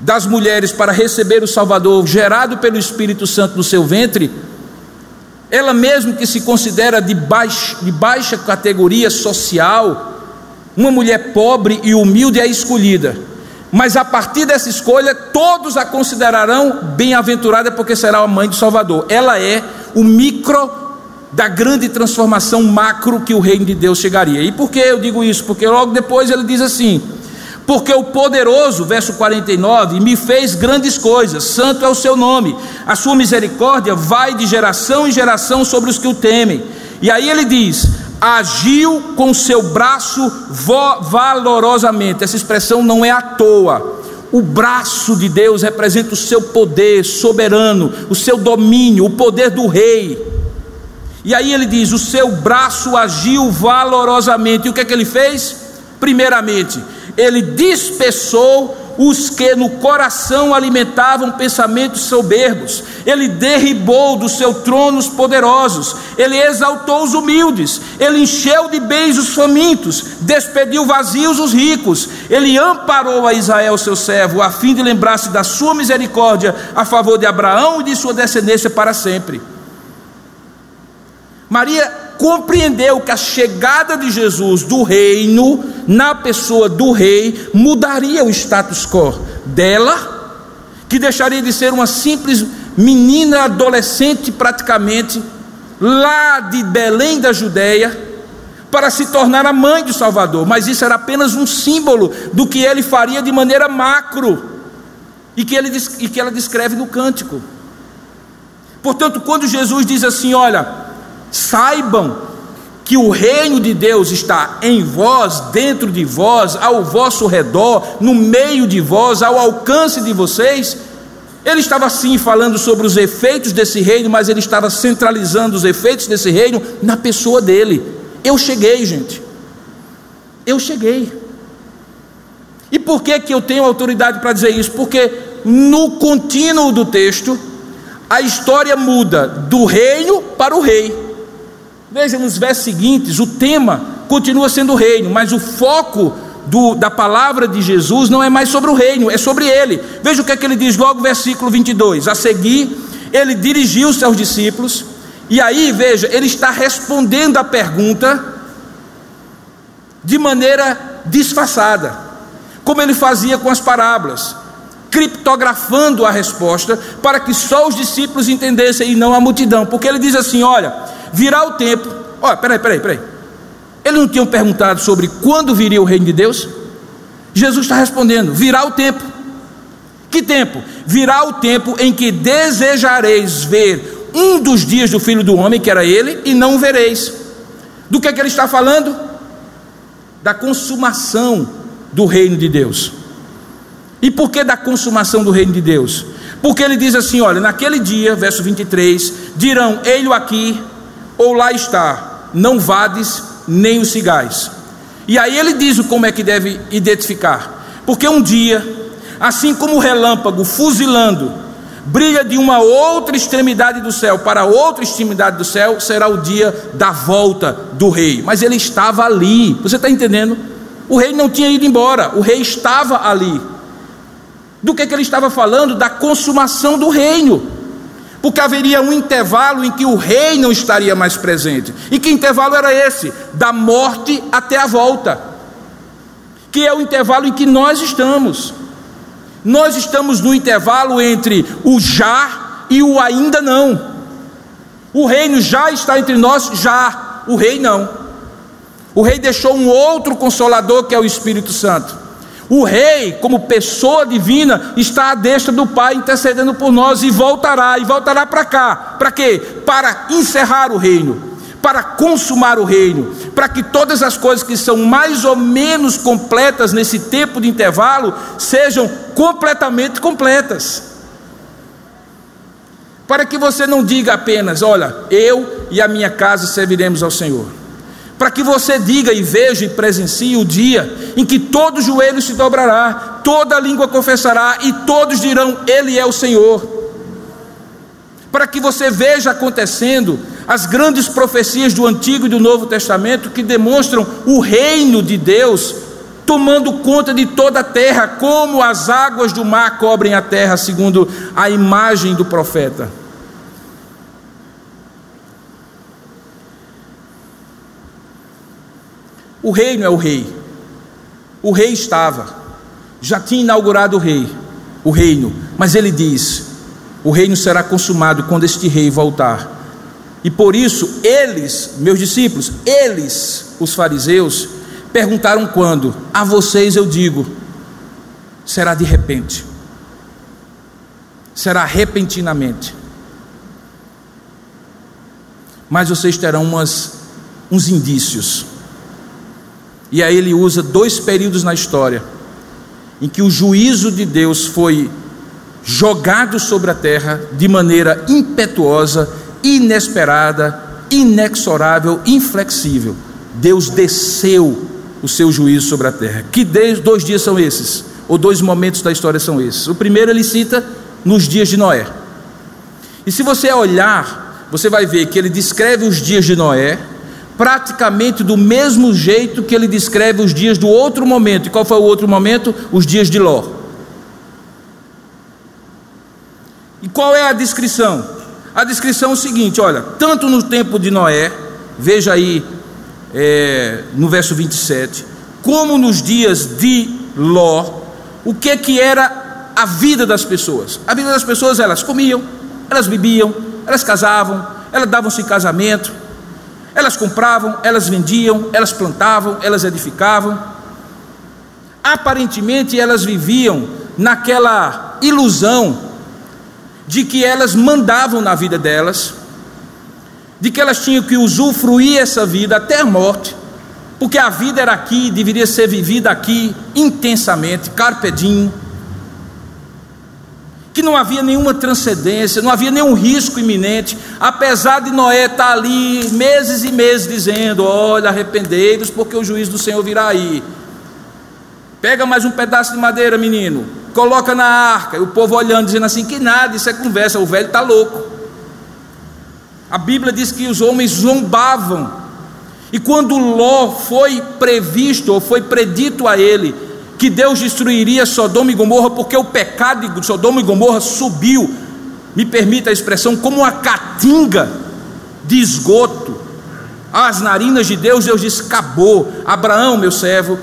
das mulheres para receber o Salvador, gerado pelo Espírito Santo no seu ventre, ela mesmo que se considera de baixa, de baixa categoria social, uma mulher pobre e humilde é escolhida, mas a partir dessa escolha, todos a considerarão bem-aventurada, porque será a mãe do Salvador. Ela é o micro da grande transformação macro que o reino de Deus chegaria. E por que eu digo isso? Porque logo depois ele diz assim: porque o poderoso, verso 49, me fez grandes coisas, santo é o seu nome, a sua misericórdia vai de geração em geração sobre os que o temem. E aí ele diz: agiu com seu braço valorosamente. Essa expressão não é à toa. O braço de Deus representa o seu poder soberano, o seu domínio, o poder do rei. E aí ele diz: o seu braço agiu valorosamente. E o que é que ele fez? Primeiramente, ele dispersou os que no coração alimentavam pensamentos soberbos, ele derribou do seu trono os poderosos, ele exaltou os humildes, ele encheu de bens os famintos, despediu vazios os ricos, ele amparou a Israel, seu servo, a fim de lembrar-se da sua misericórdia a favor de Abraão e de sua descendência para sempre. Maria compreendeu que a chegada de Jesus do reino, na pessoa do rei, mudaria o status quo dela, que deixaria de ser uma simples menina adolescente, praticamente, lá de Belém da Judéia, para se tornar a mãe do Salvador, mas isso era apenas um símbolo do que ele faria de maneira macro e que, ele, e que ela descreve no cântico. Portanto, quando Jesus diz assim: Olha, Saibam que o reino de Deus está em vós, dentro de vós, ao vosso redor, no meio de vós, ao alcance de vocês. Ele estava sim falando sobre os efeitos desse reino, mas ele estava centralizando os efeitos desse reino na pessoa dele. Eu cheguei, gente. Eu cheguei. E por que, que eu tenho autoridade para dizer isso? Porque no contínuo do texto, a história muda do reino para o rei. Veja nos versos seguintes, o tema continua sendo o reino, mas o foco do, da palavra de Jesus não é mais sobre o reino, é sobre ele. Veja o que é que ele diz logo, versículo 22. A seguir, ele dirigiu os seus discípulos, e aí, veja, ele está respondendo a pergunta de maneira disfarçada, como ele fazia com as parábolas, criptografando a resposta para que só os discípulos entendessem e não a multidão, porque ele diz assim: olha virá o tempo. Olha, peraí, peraí, peraí. Eles não tinham perguntado sobre quando viria o reino de Deus? Jesus está respondendo: virá o tempo. Que tempo? Virá o tempo em que desejareis ver um dos dias do filho do homem, que era ele, e não o vereis. Do que é que ele está falando? Da consumação do reino de Deus. E por que da consumação do reino de Deus? Porque ele diz assim: olha, naquele dia, verso 23, dirão: Ei-lo aqui, ou lá está, não vades nem os cigais. E aí ele diz como é que deve identificar, porque um dia, assim como o relâmpago fuzilando, brilha de uma outra extremidade do céu para outra extremidade do céu, será o dia da volta do rei. Mas ele estava ali, você está entendendo? O rei não tinha ido embora, o rei estava ali. Do que, que ele estava falando? Da consumação do reino. Porque haveria um intervalo em que o rei não estaria mais presente. E que intervalo era esse? Da morte até a volta. Que é o intervalo em que nós estamos. Nós estamos no intervalo entre o já e o ainda não. O reino já está entre nós, já. O rei não. O rei deixou um outro consolador que é o Espírito Santo. O rei, como pessoa divina, está à destra do Pai intercedendo por nós e voltará, e voltará para cá. Para quê? Para encerrar o reino para consumar o reino, para que todas as coisas que são mais ou menos completas nesse tempo de intervalo sejam completamente completas. Para que você não diga apenas, olha, eu e a minha casa serviremos ao Senhor. Para que você diga e veja e presencie o dia em que todo joelho se dobrará, toda língua confessará e todos dirão: Ele é o Senhor para que você veja acontecendo as grandes profecias do Antigo e do Novo Testamento que demonstram o reino de Deus tomando conta de toda a terra, como as águas do mar cobrem a terra, segundo a imagem do profeta. O reino é o rei. O rei estava, já tinha inaugurado o rei, o reino, mas ele diz: o reino será consumado quando este rei voltar. E por isso, eles, meus discípulos, eles, os fariseus, perguntaram quando? A vocês eu digo: será de repente, será repentinamente. Mas vocês terão umas, uns indícios. E aí ele usa dois períodos na história em que o juízo de Deus foi jogado sobre a terra de maneira impetuosa, inesperada, inexorável, inflexível. Deus desceu o seu juízo sobre a terra. Que dois dias são esses? Ou dois momentos da história são esses? O primeiro ele cita nos dias de Noé. E se você olhar, você vai ver que ele descreve os dias de Noé praticamente do mesmo jeito que ele descreve os dias do outro momento. E qual foi o outro momento? Os dias de Ló. E qual é a descrição? A descrição é o seguinte: olha, tanto no tempo de Noé, veja aí é, no verso 27, como nos dias de Ló, o que que era a vida das pessoas? A vida das pessoas, elas comiam, elas bebiam, elas casavam, elas davam-se em casamento, elas compravam, elas vendiam, elas plantavam, elas edificavam. Aparentemente elas viviam naquela ilusão de que elas mandavam na vida delas, de que elas tinham que usufruir essa vida até a morte, porque a vida era aqui, deveria ser vivida aqui intensamente, carpedinho, que não havia nenhuma transcendência, não havia nenhum risco iminente, apesar de Noé estar ali meses e meses dizendo: Olha, arrependei-vos, porque o juízo do Senhor virá aí. Pega mais um pedaço de madeira, menino coloca na arca, e o povo olhando, dizendo assim: que nada, isso é conversa, o velho está louco. A Bíblia diz que os homens zombavam, e quando Ló foi previsto, ou foi predito a ele, que Deus destruiria Sodoma e Gomorra, porque o pecado de Sodoma e Gomorra subiu, me permita a expressão, como uma catinga de esgoto, as narinas de Deus, Deus disse: acabou, Abraão, meu servo,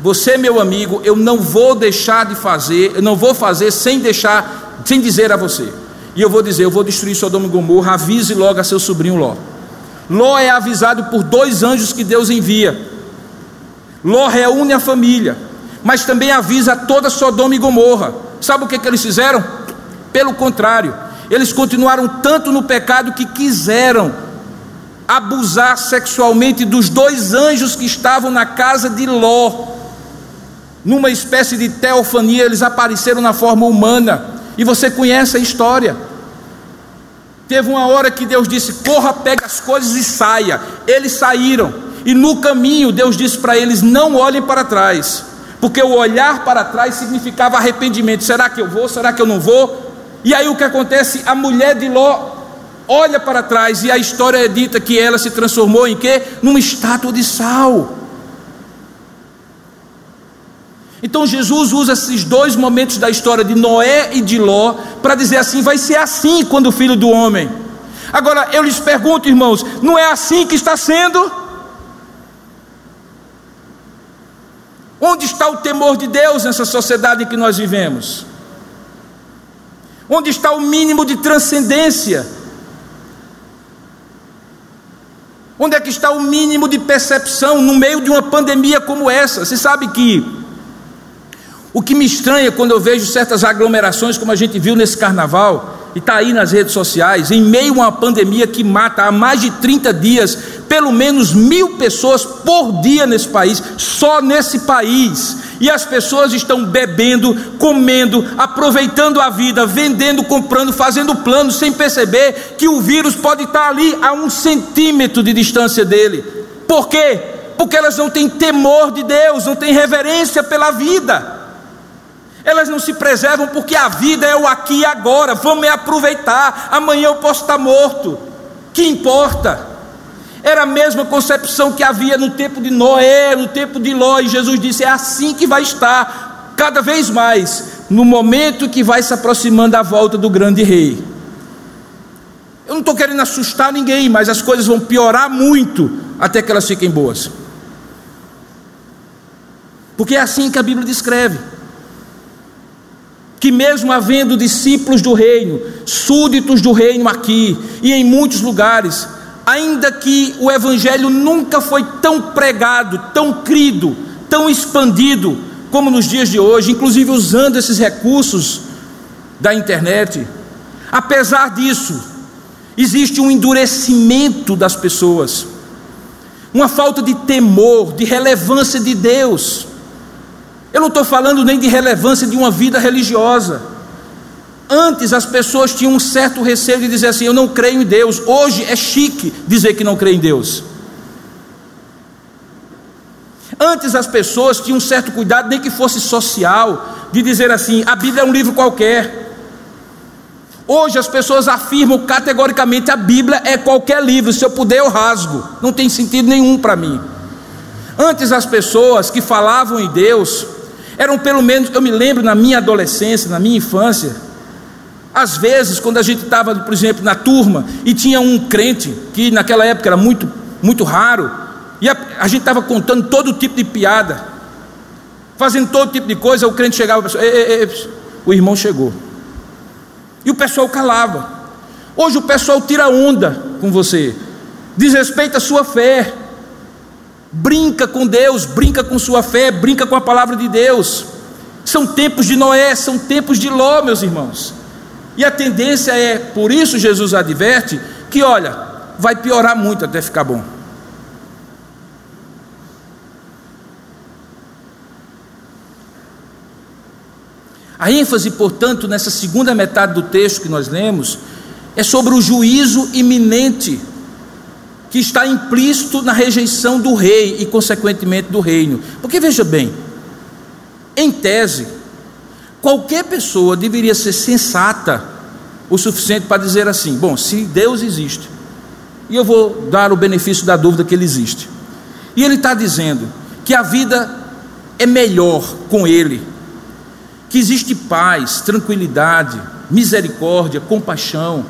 você, meu amigo, eu não vou deixar de fazer, eu não vou fazer sem deixar, sem dizer a você. E eu vou dizer, eu vou destruir Sodoma e Gomorra, avise logo a seu sobrinho Ló. Ló é avisado por dois anjos que Deus envia. Ló reúne a família, mas também avisa toda Sodoma e Gomorra. Sabe o que, que eles fizeram? Pelo contrário, eles continuaram tanto no pecado que quiseram abusar sexualmente dos dois anjos que estavam na casa de Ló numa espécie de teofania, eles apareceram na forma humana, e você conhece a história. Teve uma hora que Deus disse: corra, pega as coisas e saia. Eles saíram, e no caminho Deus disse para eles: não olhem para trás, porque o olhar para trás significava arrependimento. Será que eu vou? Será que eu não vou? E aí o que acontece? A mulher de Ló olha para trás e a história é dita que ela se transformou em quê? Numa estátua de sal. Então Jesus usa esses dois momentos da história de Noé e de Ló para dizer assim: vai ser assim quando o filho do homem. Agora eu lhes pergunto, irmãos, não é assim que está sendo? Onde está o temor de Deus nessa sociedade em que nós vivemos? Onde está o mínimo de transcendência? Onde é que está o mínimo de percepção no meio de uma pandemia como essa? Você sabe que o que me estranha quando eu vejo certas aglomerações, como a gente viu nesse carnaval, e está aí nas redes sociais, em meio a uma pandemia que mata há mais de 30 dias, pelo menos mil pessoas por dia nesse país, só nesse país, e as pessoas estão bebendo, comendo, aproveitando a vida, vendendo, comprando, fazendo planos, sem perceber que o vírus pode estar ali a um centímetro de distância dele. Por quê? Porque elas não têm temor de Deus, não têm reverência pela vida elas não se preservam porque a vida é o aqui e agora, vamos me aproveitar, amanhã eu posso estar morto, que importa? Era a mesma concepção que havia no tempo de Noé, no tempo de Ló, e Jesus disse: é assim que vai estar, cada vez mais, no momento que vai se aproximando da volta do grande rei. Eu não estou querendo assustar ninguém, mas as coisas vão piorar muito até que elas fiquem boas. Porque é assim que a Bíblia descreve que, mesmo havendo discípulos do reino, súditos do reino aqui e em muitos lugares, ainda que o Evangelho nunca foi tão pregado, tão crido, tão expandido como nos dias de hoje, inclusive usando esses recursos da internet, apesar disso, existe um endurecimento das pessoas, uma falta de temor, de relevância de Deus. Eu não estou falando nem de relevância de uma vida religiosa. Antes as pessoas tinham um certo receio de dizer assim: Eu não creio em Deus. Hoje é chique dizer que não crê em Deus. Antes as pessoas tinham um certo cuidado, nem que fosse social, de dizer assim: a Bíblia é um livro qualquer. Hoje as pessoas afirmam categoricamente: a Bíblia é qualquer livro, se eu puder eu rasgo. Não tem sentido nenhum para mim. Antes as pessoas que falavam em Deus eram pelo menos, eu me lembro na minha adolescência, na minha infância, às vezes, quando a gente estava, por exemplo, na turma e tinha um crente, que naquela época era muito, muito raro, e a, a gente estava contando todo tipo de piada, fazendo todo tipo de coisa, o crente chegava e pessoa, ei, ei, ei, o irmão chegou. E o pessoal calava. Hoje o pessoal tira onda com você, desrespeita a sua fé, brinca com Deus, brinca com sua fé, brinca com a palavra de Deus. São tempos de Noé, são tempos de Ló, meus irmãos. E a tendência é, por isso Jesus adverte, que olha, vai piorar muito até ficar bom. A ênfase, portanto, nessa segunda metade do texto que nós lemos, é sobre o juízo iminente que está implícito na rejeição do rei e, consequentemente, do reino. Porque veja bem, em tese, qualquer pessoa deveria ser sensata o suficiente para dizer assim: bom, se Deus existe, e eu vou dar o benefício da dúvida que ele existe, e ele está dizendo que a vida é melhor com ele, que existe paz, tranquilidade, misericórdia, compaixão,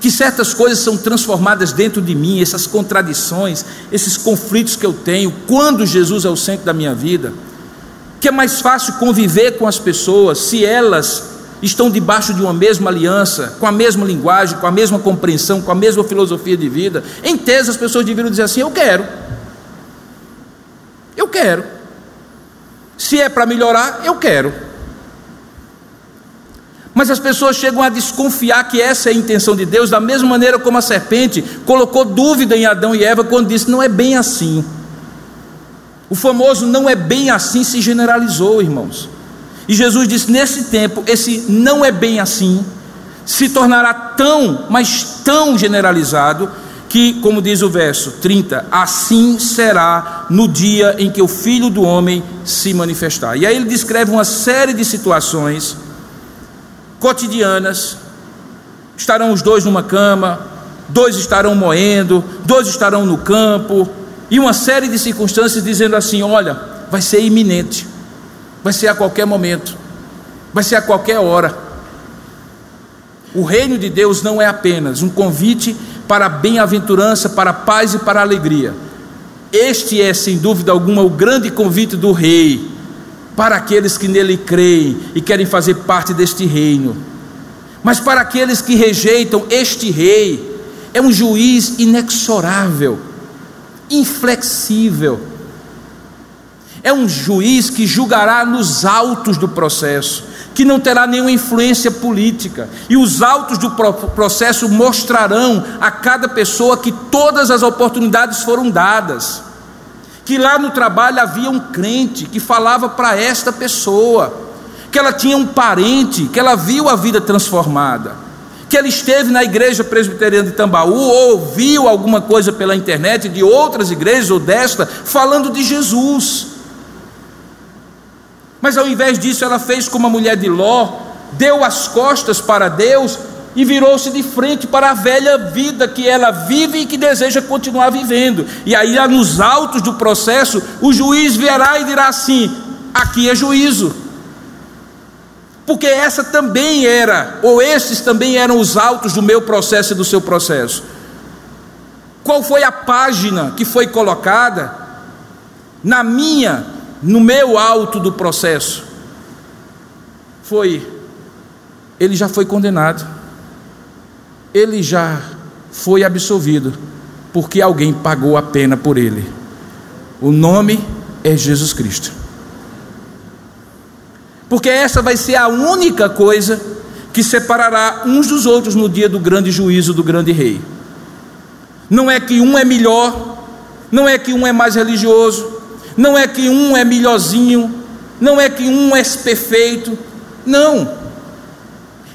que certas coisas são transformadas dentro de mim, essas contradições, esses conflitos que eu tenho, quando Jesus é o centro da minha vida, que é mais fácil conviver com as pessoas se elas estão debaixo de uma mesma aliança, com a mesma linguagem, com a mesma compreensão, com a mesma filosofia de vida. Em tese, as pessoas deveriam dizer assim: Eu quero, eu quero. Se é para melhorar, eu quero. Mas as pessoas chegam a desconfiar que essa é a intenção de Deus, da mesma maneira como a serpente colocou dúvida em Adão e Eva quando disse: não é bem assim. O famoso não é bem assim se generalizou, irmãos. E Jesus disse: nesse tempo, esse não é bem assim se tornará tão, mas tão generalizado, que, como diz o verso 30, assim será no dia em que o filho do homem se manifestar. E aí ele descreve uma série de situações cotidianas. Estarão os dois numa cama, dois estarão moendo, dois estarão no campo, e uma série de circunstâncias dizendo assim: olha, vai ser iminente, vai ser a qualquer momento, vai ser a qualquer hora. O reino de Deus não é apenas um convite para bem-aventurança, para paz e para alegria. Este é, sem dúvida alguma, o grande convite do Rei para aqueles que nele creem e querem fazer parte deste reino. Mas para aqueles que rejeitam este Rei, é um juiz inexorável, inflexível. É um juiz que julgará nos autos do processo, que não terá nenhuma influência política, e os autos do processo mostrarão a cada pessoa que todas as oportunidades foram dadas. Que lá no trabalho havia um crente que falava para esta pessoa, que ela tinha um parente, que ela viu a vida transformada, que ela esteve na igreja presbiteriana de Tambaú, ou ouviu alguma coisa pela internet de outras igrejas ou desta, falando de Jesus. Mas ao invés disso, ela fez como a mulher de Ló, deu as costas para Deus e virou-se de frente para a velha vida que ela vive e que deseja continuar vivendo. E aí, nos autos do processo, o juiz verá e dirá assim: aqui é juízo. Porque essa também era, ou esses também eram os autos do meu processo e do seu processo. Qual foi a página que foi colocada na minha no meu alto do processo foi: ele já foi condenado, ele já foi absolvido, porque alguém pagou a pena por ele. O nome é Jesus Cristo. Porque essa vai ser a única coisa que separará uns dos outros no dia do grande juízo do grande rei. Não é que um é melhor, não é que um é mais religioso, não é que um é melhorzinho, não é que um é perfeito, não.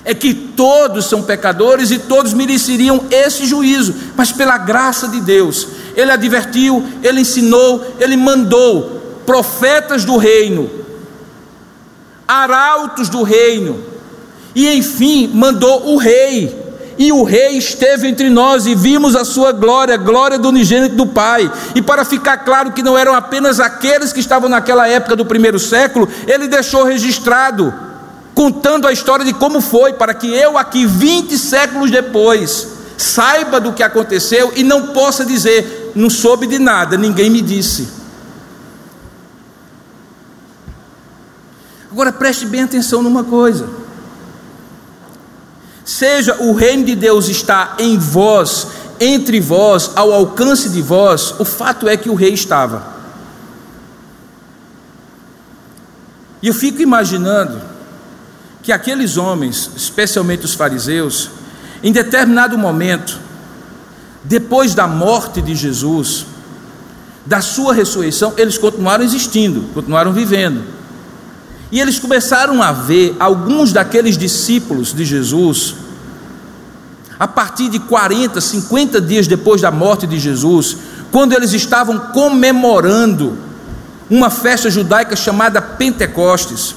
É que todos são pecadores e todos mereceriam esse juízo, mas pela graça de Deus, Ele advertiu, Ele ensinou, Ele mandou profetas do reino, arautos do reino, e enfim mandou o rei e o rei esteve entre nós e vimos a sua glória, glória do unigênito do Pai. E para ficar claro que não eram apenas aqueles que estavam naquela época do primeiro século, ele deixou registrado, contando a história de como foi, para que eu aqui, 20 séculos depois, saiba do que aconteceu e não possa dizer, não soube de nada, ninguém me disse. Agora preste bem atenção numa coisa seja o reino de Deus está em vós, entre vós, ao alcance de vós, o fato é que o rei estava. E eu fico imaginando que aqueles homens, especialmente os fariseus, em determinado momento, depois da morte de Jesus, da sua ressurreição, eles continuaram existindo, continuaram vivendo. E eles começaram a ver alguns daqueles discípulos de Jesus, a partir de 40, 50 dias depois da morte de Jesus, quando eles estavam comemorando uma festa judaica chamada Pentecostes,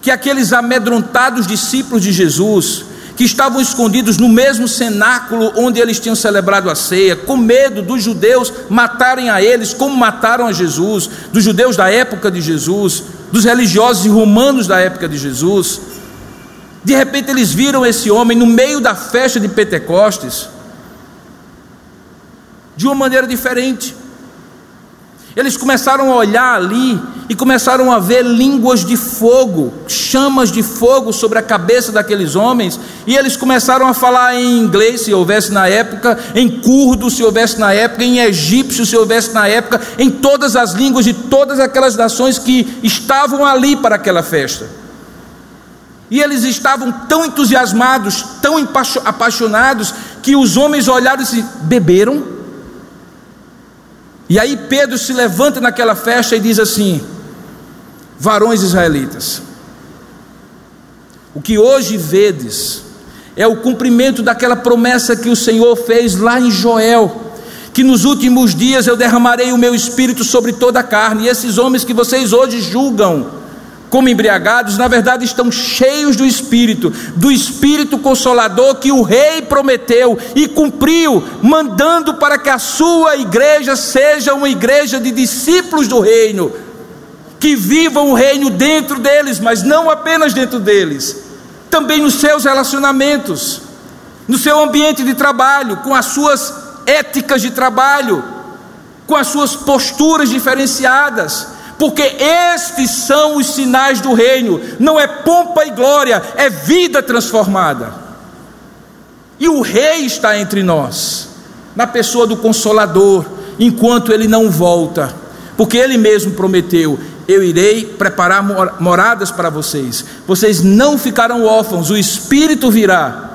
que aqueles amedrontados discípulos de Jesus, que estavam escondidos no mesmo cenáculo onde eles tinham celebrado a ceia, com medo dos judeus matarem a eles, como mataram a Jesus, dos judeus da época de Jesus, dos religiosos e romanos da época de Jesus. De repente eles viram esse homem no meio da festa de Pentecostes, de uma maneira diferente. Eles começaram a olhar ali e começaram a ver línguas de fogo, chamas de fogo sobre a cabeça daqueles homens, e eles começaram a falar em inglês, se houvesse na época, em curdo, se houvesse na época, em egípcio, se houvesse na época, em todas as línguas de todas aquelas nações que estavam ali para aquela festa. E eles estavam tão entusiasmados, tão apaixonados, que os homens olharam e se beberam e aí Pedro se levanta naquela festa e diz assim: Varões israelitas, o que hoje vedes é o cumprimento daquela promessa que o Senhor fez lá em Joel, que nos últimos dias eu derramarei o meu espírito sobre toda a carne, e esses homens que vocês hoje julgam como embriagados, na verdade estão cheios do Espírito, do Espírito Consolador que o Rei prometeu e cumpriu, mandando para que a sua igreja seja uma igreja de discípulos do Reino, que vivam o Reino dentro deles, mas não apenas dentro deles, também nos seus relacionamentos, no seu ambiente de trabalho, com as suas éticas de trabalho, com as suas posturas diferenciadas porque estes são os sinais do reino, não é pompa e glória, é vida transformada. E o rei está entre nós, na pessoa do consolador, enquanto ele não volta, porque ele mesmo prometeu: Eu irei preparar moradas para vocês, vocês não ficarão órfãos, o Espírito virá,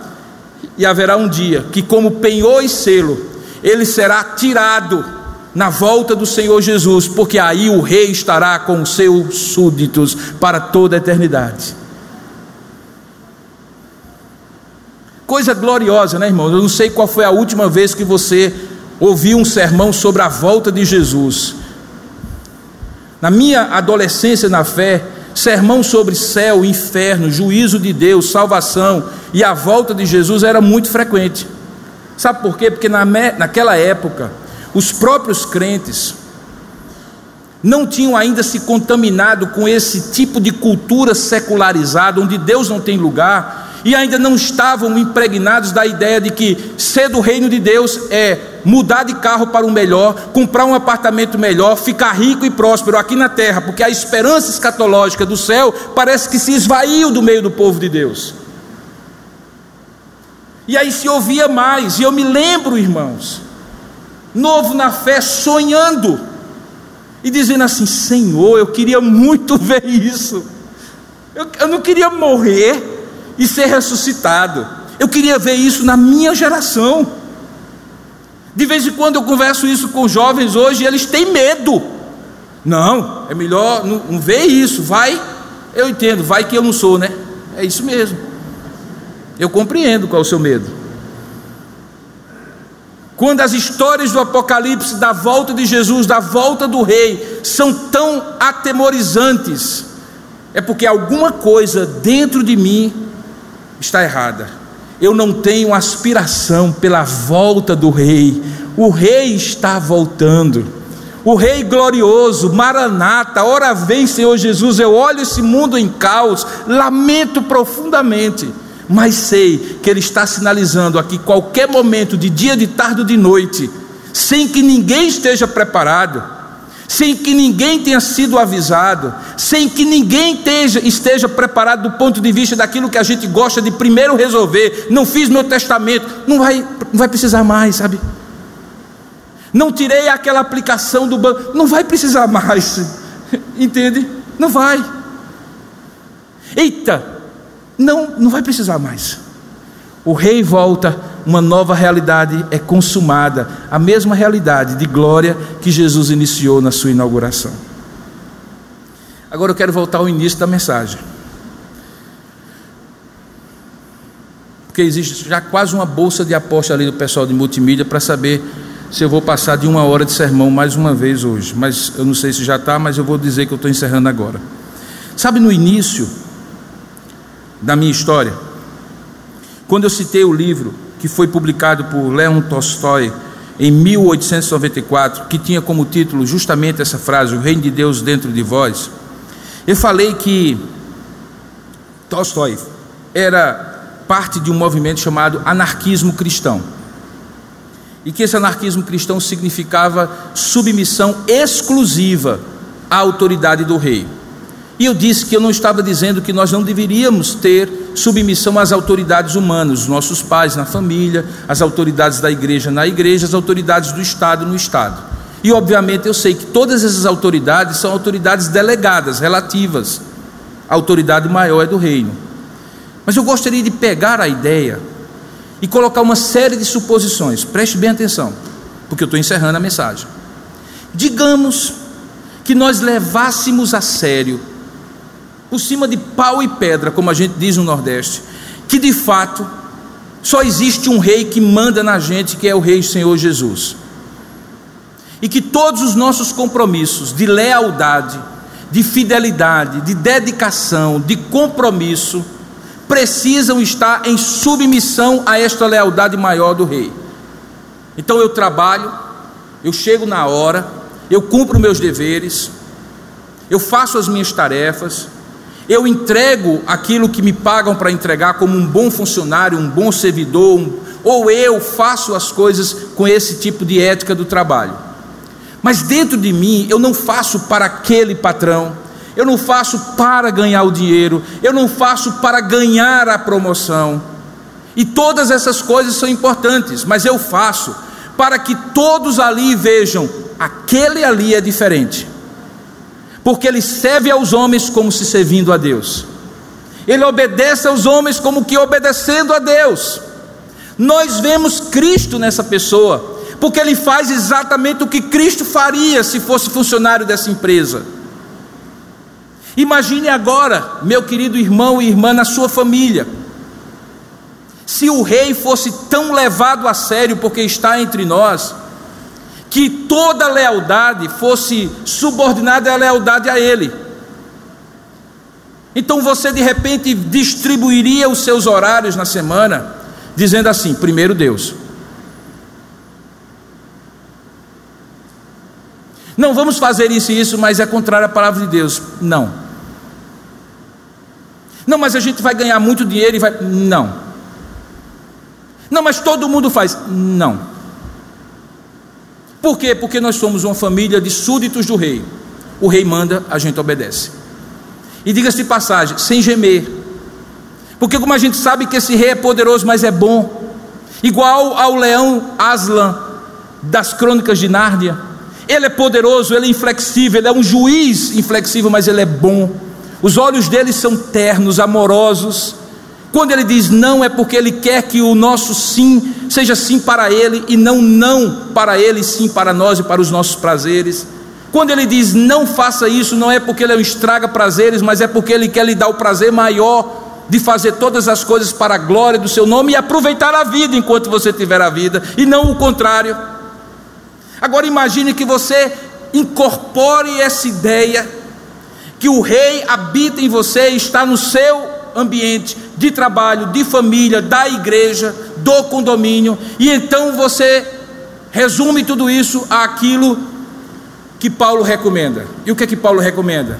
e haverá um dia que, como penhor e selo, ele será tirado na volta do Senhor Jesus, porque aí o rei estará com seus súditos para toda a eternidade. Coisa gloriosa, né, irmão? Eu não sei qual foi a última vez que você ouviu um sermão sobre a volta de Jesus. Na minha adolescência na fé, sermão sobre céu, inferno, juízo de Deus, salvação e a volta de Jesus era muito frequente. Sabe por quê? Porque na, naquela época, os próprios crentes não tinham ainda se contaminado com esse tipo de cultura secularizada, onde Deus não tem lugar, e ainda não estavam impregnados da ideia de que ser do reino de Deus é mudar de carro para um melhor, comprar um apartamento melhor, ficar rico e próspero aqui na terra, porque a esperança escatológica do céu parece que se esvaiu do meio do povo de Deus. E aí se ouvia mais, e eu me lembro, irmãos, novo na fé, sonhando e dizendo assim: Senhor, eu queria muito ver isso. Eu, eu não queria morrer e ser ressuscitado. Eu queria ver isso na minha geração. De vez em quando eu converso isso com jovens hoje e eles têm medo. Não, é melhor não, não ver isso. Vai, eu entendo, vai que eu não sou, né? É isso mesmo. Eu compreendo qual é o seu medo. Quando as histórias do Apocalipse, da volta de Jesus, da volta do Rei, são tão atemorizantes, é porque alguma coisa dentro de mim está errada. Eu não tenho aspiração pela volta do Rei. O Rei está voltando. O Rei glorioso, Maranata, ora vem Senhor Jesus. Eu olho esse mundo em caos, lamento profundamente mas sei que Ele está sinalizando aqui qualquer momento, de dia, de tarde ou de noite, sem que ninguém esteja preparado, sem que ninguém tenha sido avisado, sem que ninguém esteja, esteja preparado do ponto de vista daquilo que a gente gosta de primeiro resolver. Não fiz meu testamento, não vai, não vai precisar mais, sabe? Não tirei aquela aplicação do banco, não vai precisar mais, entende? Não vai. Eita, não, não vai precisar mais. O rei volta, uma nova realidade é consumada, a mesma realidade de glória que Jesus iniciou na sua inauguração. Agora eu quero voltar ao início da mensagem. Porque existe já quase uma bolsa de aposta ali do pessoal de multimídia para saber se eu vou passar de uma hora de sermão mais uma vez hoje. Mas eu não sei se já está, mas eu vou dizer que eu estou encerrando agora. Sabe, no início, da minha história. Quando eu citei o livro que foi publicado por Leon Tolstói em 1894, que tinha como título justamente essa frase, O Reino de Deus dentro de vós, eu falei que Tolstói era parte de um movimento chamado anarquismo cristão. E que esse anarquismo cristão significava submissão exclusiva à autoridade do rei. E eu disse que eu não estava dizendo que nós não deveríamos ter submissão às autoridades humanas, os nossos pais na família, as autoridades da igreja na igreja, as autoridades do Estado no Estado. E obviamente eu sei que todas essas autoridades são autoridades delegadas, relativas. A autoridade maior é do reino. Mas eu gostaria de pegar a ideia e colocar uma série de suposições. Preste bem atenção, porque eu estou encerrando a mensagem. Digamos que nós levássemos a sério por cima de pau e pedra, como a gente diz no Nordeste, que de fato só existe um rei que manda na gente, que é o Rei Senhor Jesus. E que todos os nossos compromissos de lealdade, de fidelidade, de dedicação, de compromisso, precisam estar em submissão a esta lealdade maior do rei. Então eu trabalho, eu chego na hora, eu cumpro meus deveres, eu faço as minhas tarefas, eu entrego aquilo que me pagam para entregar como um bom funcionário, um bom servidor, um, ou eu faço as coisas com esse tipo de ética do trabalho. Mas dentro de mim eu não faço para aquele patrão, eu não faço para ganhar o dinheiro, eu não faço para ganhar a promoção. E todas essas coisas são importantes, mas eu faço para que todos ali vejam: aquele ali é diferente, porque ele serve aos homens como se servindo a Deus, ele obedece aos homens como que obedecendo a Deus. Nós vemos Cristo nessa pessoa, porque ele faz exatamente o que Cristo faria se fosse funcionário dessa empresa. Imagine agora, meu querido irmão e irmã, na sua família, se o rei fosse tão levado a sério porque está entre nós, que toda lealdade fosse subordinada à lealdade a ele. Então você de repente distribuiria os seus horários na semana dizendo assim: primeiro Deus. Não, vamos fazer isso e isso, mas é contrário à palavra de Deus. Não. Não, mas a gente vai ganhar muito dinheiro e vai. Não. Não, mas todo mundo faz. Não. Por quê? Porque nós somos uma família de súditos do rei. O rei manda, a gente obedece. E diga-se de passagem, sem gemer, porque como a gente sabe que esse rei é poderoso, mas é bom, igual ao leão Aslan das crônicas de Nárnia, ele é poderoso, ele é inflexível, ele é um juiz inflexível, mas ele é bom. Os olhos dele são ternos, amorosos. Quando ele diz não, é porque ele quer que o nosso sim seja sim para ele e não não para ele, sim para nós e para os nossos prazeres. Quando ele diz não faça isso, não é porque ele é estraga prazeres, mas é porque ele quer lhe dar o prazer maior de fazer todas as coisas para a glória do seu nome e aproveitar a vida enquanto você tiver a vida, e não o contrário. Agora imagine que você incorpore essa ideia que o rei habita em você, está no seu ambiente de trabalho, de família, da igreja, do condomínio, e então você resume tudo isso àquilo que Paulo recomenda. E o que é que Paulo recomenda?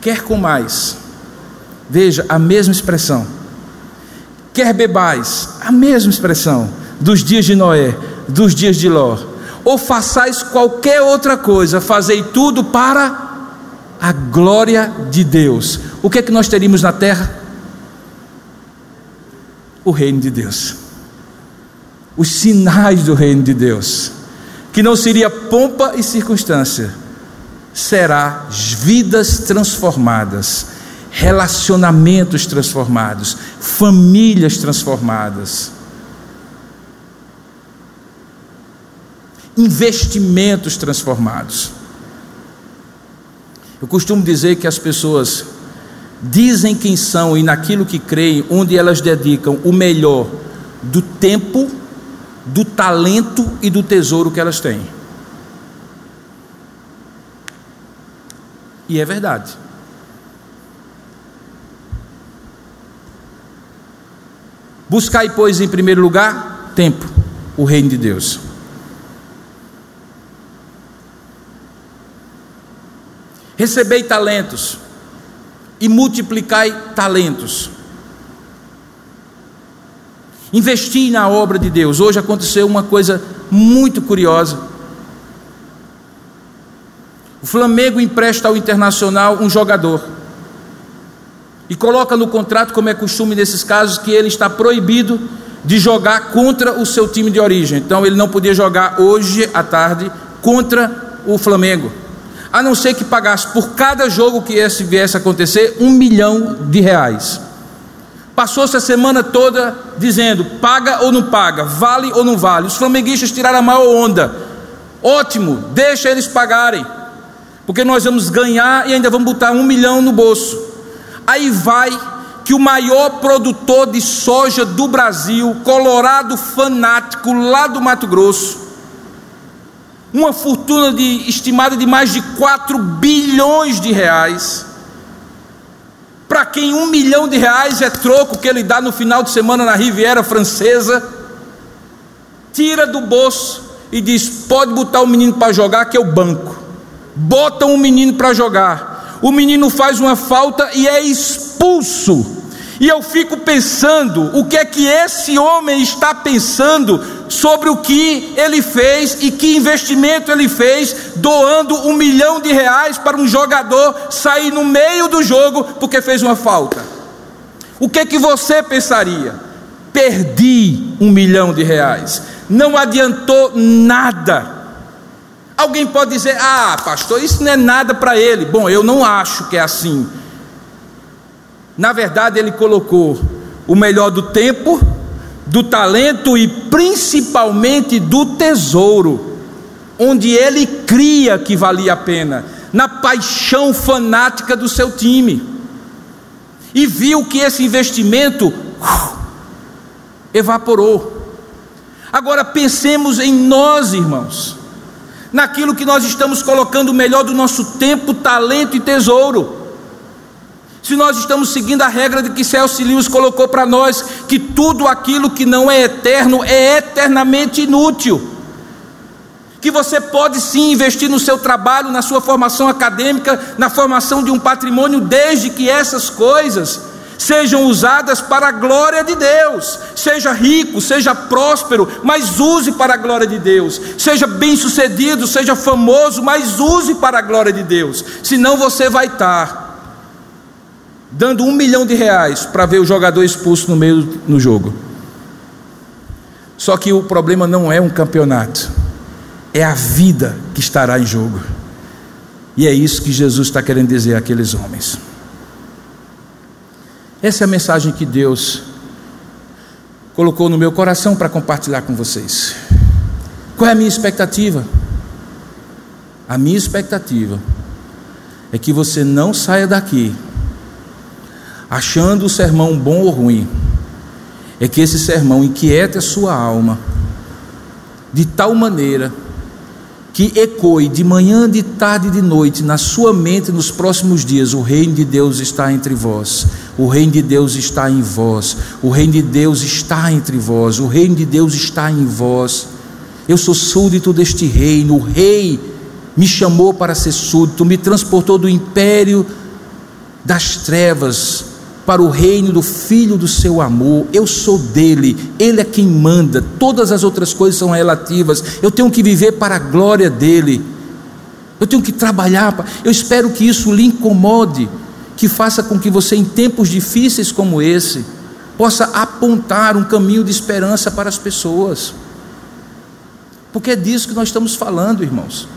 Quer com mais Veja, a mesma expressão. Quer bebais, a mesma expressão dos dias de Noé, dos dias de Ló. Ou façais qualquer outra coisa, fazei tudo para a glória de Deus. O que é que nós teríamos na terra? O reino de Deus. Os sinais do reino de Deus. Que não seria pompa e circunstância, será vidas transformadas relacionamentos transformados, famílias transformadas, investimentos transformados. Eu costumo dizer que as pessoas dizem quem são e naquilo que creem, onde elas dedicam o melhor do tempo, do talento e do tesouro que elas têm. E é verdade. Buscai, pois, em primeiro lugar, tempo, o reino de Deus. Recebei talentos e multiplicai talentos. Investi na obra de Deus. Hoje aconteceu uma coisa muito curiosa. O Flamengo empresta ao Internacional um jogador e coloca no contrato, como é costume nesses casos, que ele está proibido de jogar contra o seu time de origem. Então ele não podia jogar hoje à tarde contra o Flamengo, a não ser que pagasse por cada jogo que esse viesse a acontecer um milhão de reais. Passou-se a semana toda dizendo: paga ou não paga, vale ou não vale. Os flamenguistas tiraram a maior onda. Ótimo, deixa eles pagarem, porque nós vamos ganhar e ainda vamos botar um milhão no bolso. Aí vai que o maior produtor de soja do Brasil, Colorado fanático, lá do Mato Grosso, uma fortuna de, estimada de mais de 4 bilhões de reais. Para quem um milhão de reais é troco que ele dá no final de semana na Riviera Francesa, tira do bolso e diz: pode botar o menino para jogar, que é o banco. Bota um menino para jogar. O menino faz uma falta e é expulso. E eu fico pensando o que é que esse homem está pensando sobre o que ele fez e que investimento ele fez, doando um milhão de reais para um jogador sair no meio do jogo porque fez uma falta. O que é que você pensaria? Perdi um milhão de reais, não adiantou nada. Alguém pode dizer: Ah, pastor, isso não é nada para ele. Bom, eu não acho que é assim. Na verdade, ele colocou o melhor do tempo, do talento e principalmente do tesouro, onde ele cria que valia a pena, na paixão fanática do seu time. E viu que esse investimento uh, evaporou. Agora pensemos em nós, irmãos, naquilo que nós estamos colocando o melhor do nosso tempo, talento e tesouro se nós estamos seguindo a regra de que Celso Lewis colocou para nós, que tudo aquilo que não é eterno é eternamente inútil. Que você pode sim investir no seu trabalho, na sua formação acadêmica, na formação de um patrimônio, desde que essas coisas sejam usadas para a glória de Deus. Seja rico, seja próspero, mas use para a glória de Deus. Seja bem-sucedido, seja famoso, mas use para a glória de Deus. Senão você vai estar dando um milhão de reais para ver o jogador expulso no meio no jogo. Só que o problema não é um campeonato, é a vida que estará em jogo. E é isso que Jesus está querendo dizer àqueles homens. Essa é a mensagem que Deus colocou no meu coração para compartilhar com vocês. Qual é a minha expectativa? A minha expectativa é que você não saia daqui achando o sermão bom ou ruim, é que esse sermão inquiete a sua alma de tal maneira que ecoe de manhã, de tarde e de noite na sua mente nos próximos dias: o reino de Deus está entre vós, o reino de Deus está em vós, o reino de Deus está entre vós, o reino de Deus está em vós. Eu sou súdito deste reino, o rei me chamou para ser súdito, me transportou do império das trevas para o reino do Filho do seu amor. Eu sou dele, ele é quem manda, todas as outras coisas são relativas. Eu tenho que viver para a glória dele. Eu tenho que trabalhar. Eu espero que isso lhe incomode, que faça com que você, em tempos difíceis como esse, possa apontar um caminho de esperança para as pessoas. Porque é disso que nós estamos falando, irmãos.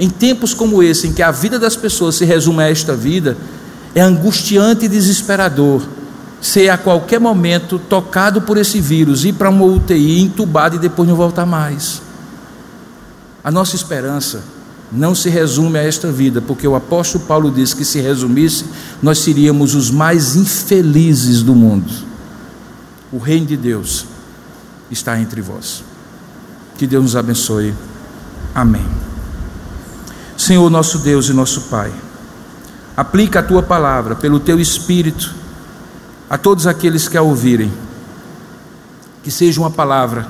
Em tempos como esse, em que a vida das pessoas se resume a esta vida, é angustiante e desesperador ser a qualquer momento tocado por esse vírus, ir para uma UTI, entubado e depois não voltar mais. A nossa esperança não se resume a esta vida, porque o apóstolo Paulo disse que se resumisse, nós seríamos os mais infelizes do mundo. O reino de Deus está entre vós. Que Deus nos abençoe. Amém. Senhor nosso Deus e nosso Pai, aplica a tua palavra pelo teu Espírito a todos aqueles que a ouvirem, que seja uma palavra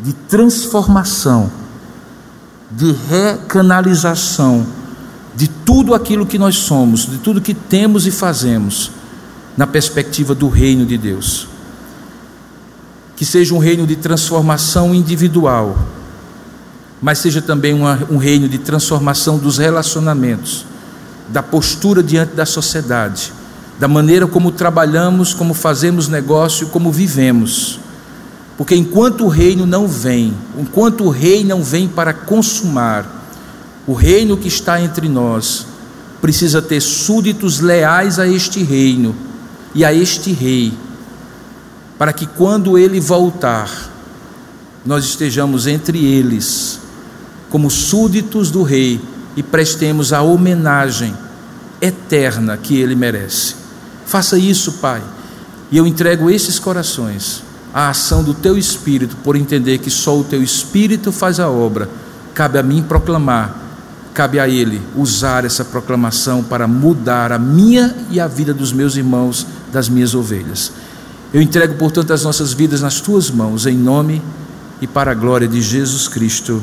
de transformação, de recanalização de tudo aquilo que nós somos, de tudo que temos e fazemos, na perspectiva do reino de Deus. Que seja um reino de transformação individual mas seja também uma, um reino de transformação dos relacionamentos, da postura diante da sociedade, da maneira como trabalhamos, como fazemos negócio, como vivemos. Porque enquanto o reino não vem, enquanto o rei não vem para consumar, o reino que está entre nós precisa ter súditos leais a este reino e a este rei, para que quando ele voltar, nós estejamos entre eles como súditos do Rei e prestemos a homenagem eterna que ele merece. Faça isso, Pai, e eu entrego esses corações a ação do teu espírito, por entender que só o teu espírito faz a obra. Cabe a mim proclamar, cabe a ele usar essa proclamação para mudar a minha e a vida dos meus irmãos, das minhas ovelhas. Eu entrego, portanto, as nossas vidas nas tuas mãos, em nome e para a glória de Jesus Cristo.